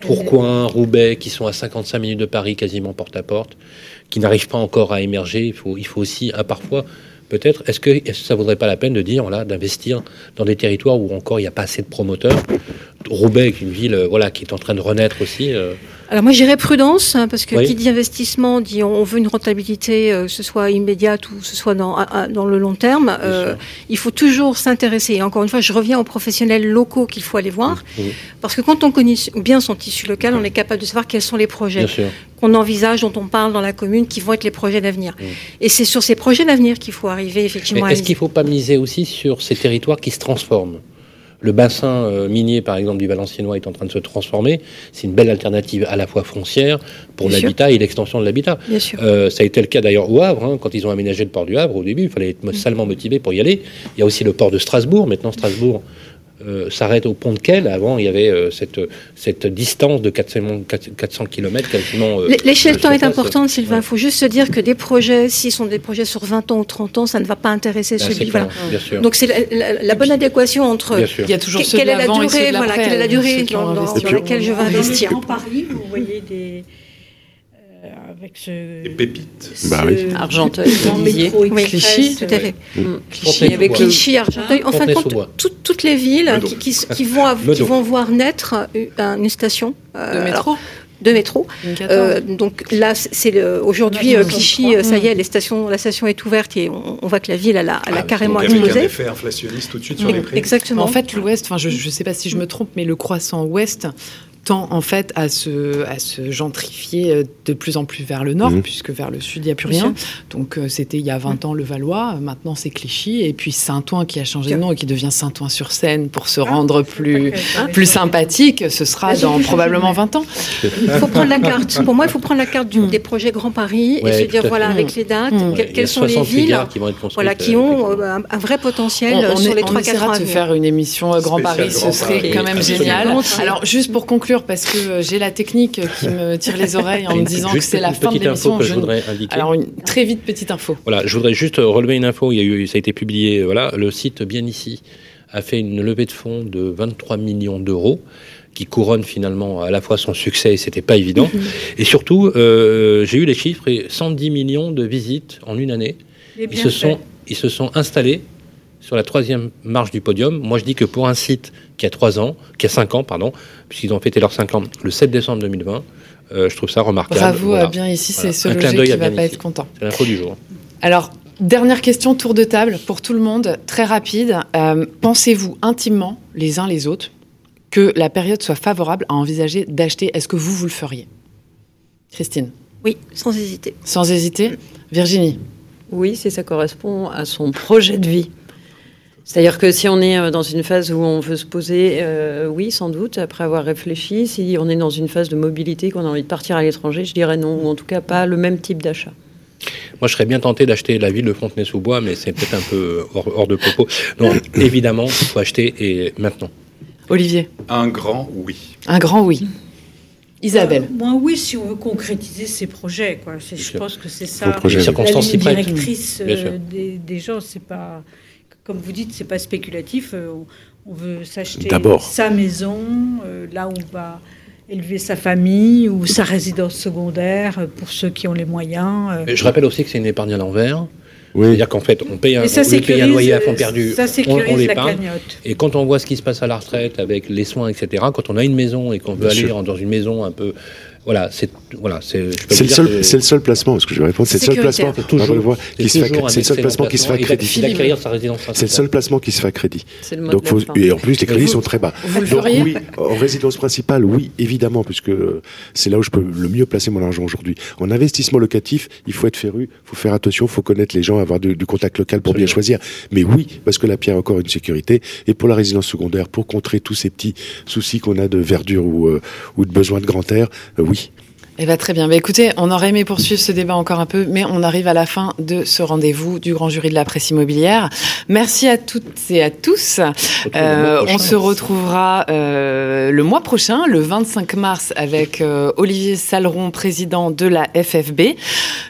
Tourcoing, Roubaix, qui sont à 55 minutes de Paris, quasiment porte à porte, qui n'arrivent pas encore à émerger. Il faut, il faut aussi, à parfois, peut-être, est-ce que, est que ça vaudrait pas la peine de dire, voilà, d'investir dans des territoires où encore il n'y a pas assez de promoteurs Roubaix, une ville, euh, voilà, qui est en train de renaître aussi. Alors moi j'irais prudence, hein, parce que qui dit investissement dit on veut une rentabilité, euh, que ce soit immédiate ou ce soit dans, dans le long terme. Euh, il faut toujours s'intéresser. Et encore une fois, je reviens aux professionnels locaux qu'il faut aller voir, parce que quand on connaît bien son tissu local, on est capable de savoir quels sont les projets qu'on envisage, dont on parle dans la commune, qui vont être les projets d'avenir. Et c'est sur ces projets d'avenir qu'il faut arriver effectivement. Est-ce qu'il ne faut pas miser aussi sur ces territoires qui se transforment? Le bassin euh, minier, par exemple, du Valenciennois est en train de se transformer. C'est une belle alternative à la fois foncière pour l'habitat et l'extension de l'habitat. Euh, ça a été le cas d'ailleurs au Havre, hein, quand ils ont aménagé le port du Havre. Au début, il fallait être mm. salement motivé pour y aller. Il y a aussi le port de Strasbourg. Maintenant, Strasbourg euh, s'arrête au pont de Quel. Avant, il y avait euh, cette, cette distance de 400, 400 km quasiment. Euh, L'échelle de temps est importante, Sylvain. Il faut juste se dire que des projets, s'ils sont des projets sur 20 ans ou 30 ans, ça ne va pas intéresser ben, celui là Donc c'est la, bonne adéquation entre il y a toujours quelle, est la durée, voilà, quelle est la durée dans, laquelle je vais investir. En Paris, vous voyez des avec ce. Des pépites. Ce bah oui. Argenteuil, métro oui, Clichy, tout à fait. Mm. Clichy, avec Clichy, Argenteuil. En fin de compte, toutes les villes qui, qui, vont, qui vont voir naître une station. Euh, de métro de métro. Euh, donc là, c'est aujourd'hui euh, Clichy, ça y est, les stations, la station est ouverte et on, voit que la ville elle a, elle a ah, carrément donc explosé. un effet inflationniste tout de suite sur les prix. Exactement. En fait, l'Ouest, enfin, je ne sais pas si je me trompe, mais le croissant Ouest tend en fait à se, à se gentrifier euh, de plus en plus vers le nord, mmh. puisque vers le sud, il n'y a plus rien. Donc euh, c'était il y a 20 ans le Valois, maintenant c'est Clichy, et puis Saint-Ouen qui a changé de nom et qui devient Saint-Ouen-sur-Seine pour se ah, rendre plus, plus sympathique, ce sera dans (laughs) probablement 20 ans. Il faut prendre la carte. Pour moi, il faut prendre la carte mmh. des projets Grand Paris et se dire, voilà, avec les dates, mmh. quelles sont les villes qui, vont être voilà, qui ont euh, un, vrai potentiel sur les 3-4 ans. On essaiera de faire une émission Grand Paris, ce serait quand même génial. Alors juste pour conclure, parce que euh, j'ai la technique qui me tire les oreilles en (laughs) me disant que c'est la fin de l'émission. je voudrais indiquer. Alors une très vite petite info. Voilà, je voudrais juste relever une info. Il y a eu, ça a été publié. Euh, voilà, le site Bien ici a fait une levée de fonds de 23 millions d'euros qui couronne finalement à la fois son succès, et c'était pas évident. (laughs) Et surtout, euh, j'ai eu les chiffres, et 110 millions de visites en une année. Ils se, sont, ils se sont installés sur la troisième marche du podium. Moi, je dis que pour un site qui a trois ans, qui a cinq ans, pardon, puisqu'ils ont fêté leurs cinq ans le 7 décembre 2020, euh, je trouve ça remarquable. Bravo à bien ici, c'est ce logique qui va pas être content. C'est l'info du jour. Alors, dernière question, tour de table pour tout le monde, très rapide. Euh, pensez-vous intimement, les uns les autres, que la période soit favorable à envisager d'acheter? Est-ce que vous, vous le feriez? Christine Oui, sans hésiter. Sans hésiter Virginie Oui, si ça correspond à son projet de vie. C'est-à-dire que si on est euh, dans une phase où on veut se poser, euh, oui, sans doute, après avoir réfléchi. Si on est dans une phase de mobilité, qu'on a envie de partir à l'étranger, je dirais non, ou en tout cas pas le même type d'achat. Moi, je serais bien tenté d'acheter la ville de Fontenay-sous-Bois, mais c'est peut-être un peu hors, de propos. Non, (laughs) évidemment, il faut acheter et maintenant. Olivier Un grand oui. Un grand oui. Isabelle euh, Moi, oui, si on veut concrétiser ces projets. Quoi. Je pense que c'est ça. Les circonstances la directrice des, des gens, c'est pas comme vous dites, c'est pas spéculatif. Euh, on veut s'acheter sa maison, euh, là où on va élever sa famille ou sa résidence secondaire euh, pour ceux qui ont les moyens. Je rappelle aussi que c'est une épargne à l'envers. C'est-à-dire qu'en fait, on paye un, un loyer à fond perdu, ça on, on l'épargne. Et quand on voit ce qui se passe à la retraite avec les soins, etc., quand on a une maison et qu'on veut aller dans une maison un peu Voilà, c'est voilà, c'est le seul, c'est le seul placement. Ce que je vais répondre, c'est le seul placement toujours, qui se fait, c'est le seul placement qui se fait à crédit. C'est le seul placement qui se fait à crédit. Donc et en plus les crédits sont très bas. Donc oui, en résidence principale, oui, évidemment, puisque c'est là où je peux le mieux placer mon argent aujourd'hui. En investissement locatif, il faut être féru, il faut faire attention, il faut connaître les gens, avoir du, contact local pour bien choisir. Mais oui, parce que la pierre a encore une sécurité. Et pour la résidence secondaire, pour contrer tous ces petits soucis qu'on a de verdure ou, euh, ou de besoin de grand air, euh, oui, eh bien, très bien. Bah, écoutez, on aurait aimé poursuivre ce débat encore un peu, mais on arrive à la fin de ce rendez-vous du grand jury de la presse immobilière. Merci à toutes et à tous. Euh, on se retrouvera euh, le mois prochain, le 25 mars, avec euh, Olivier Saleron, président de la FFB.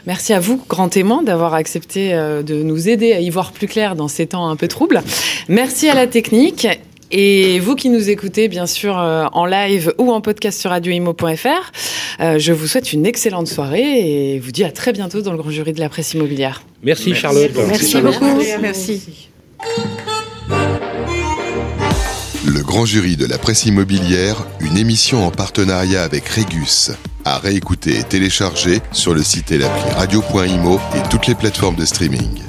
Merci à vous, grand témoin, d'avoir accepté de nous aider à y voir plus clair dans ces temps un peu troubles. Merci à la technique et vous qui nous écoutez, bien sûr, euh, en live ou en podcast sur radioimo.fr, euh, je vous souhaite une excellente soirée et vous dis à très bientôt dans le grand jury de la presse immobilière. Merci, Charlotte. Merci, beaucoup. Merci. Le grand jury de la presse immobilière, une émission en partenariat avec Régus. À réécouter et télécharger sur le site et l'appli radio.imo et toutes les plateformes de streaming.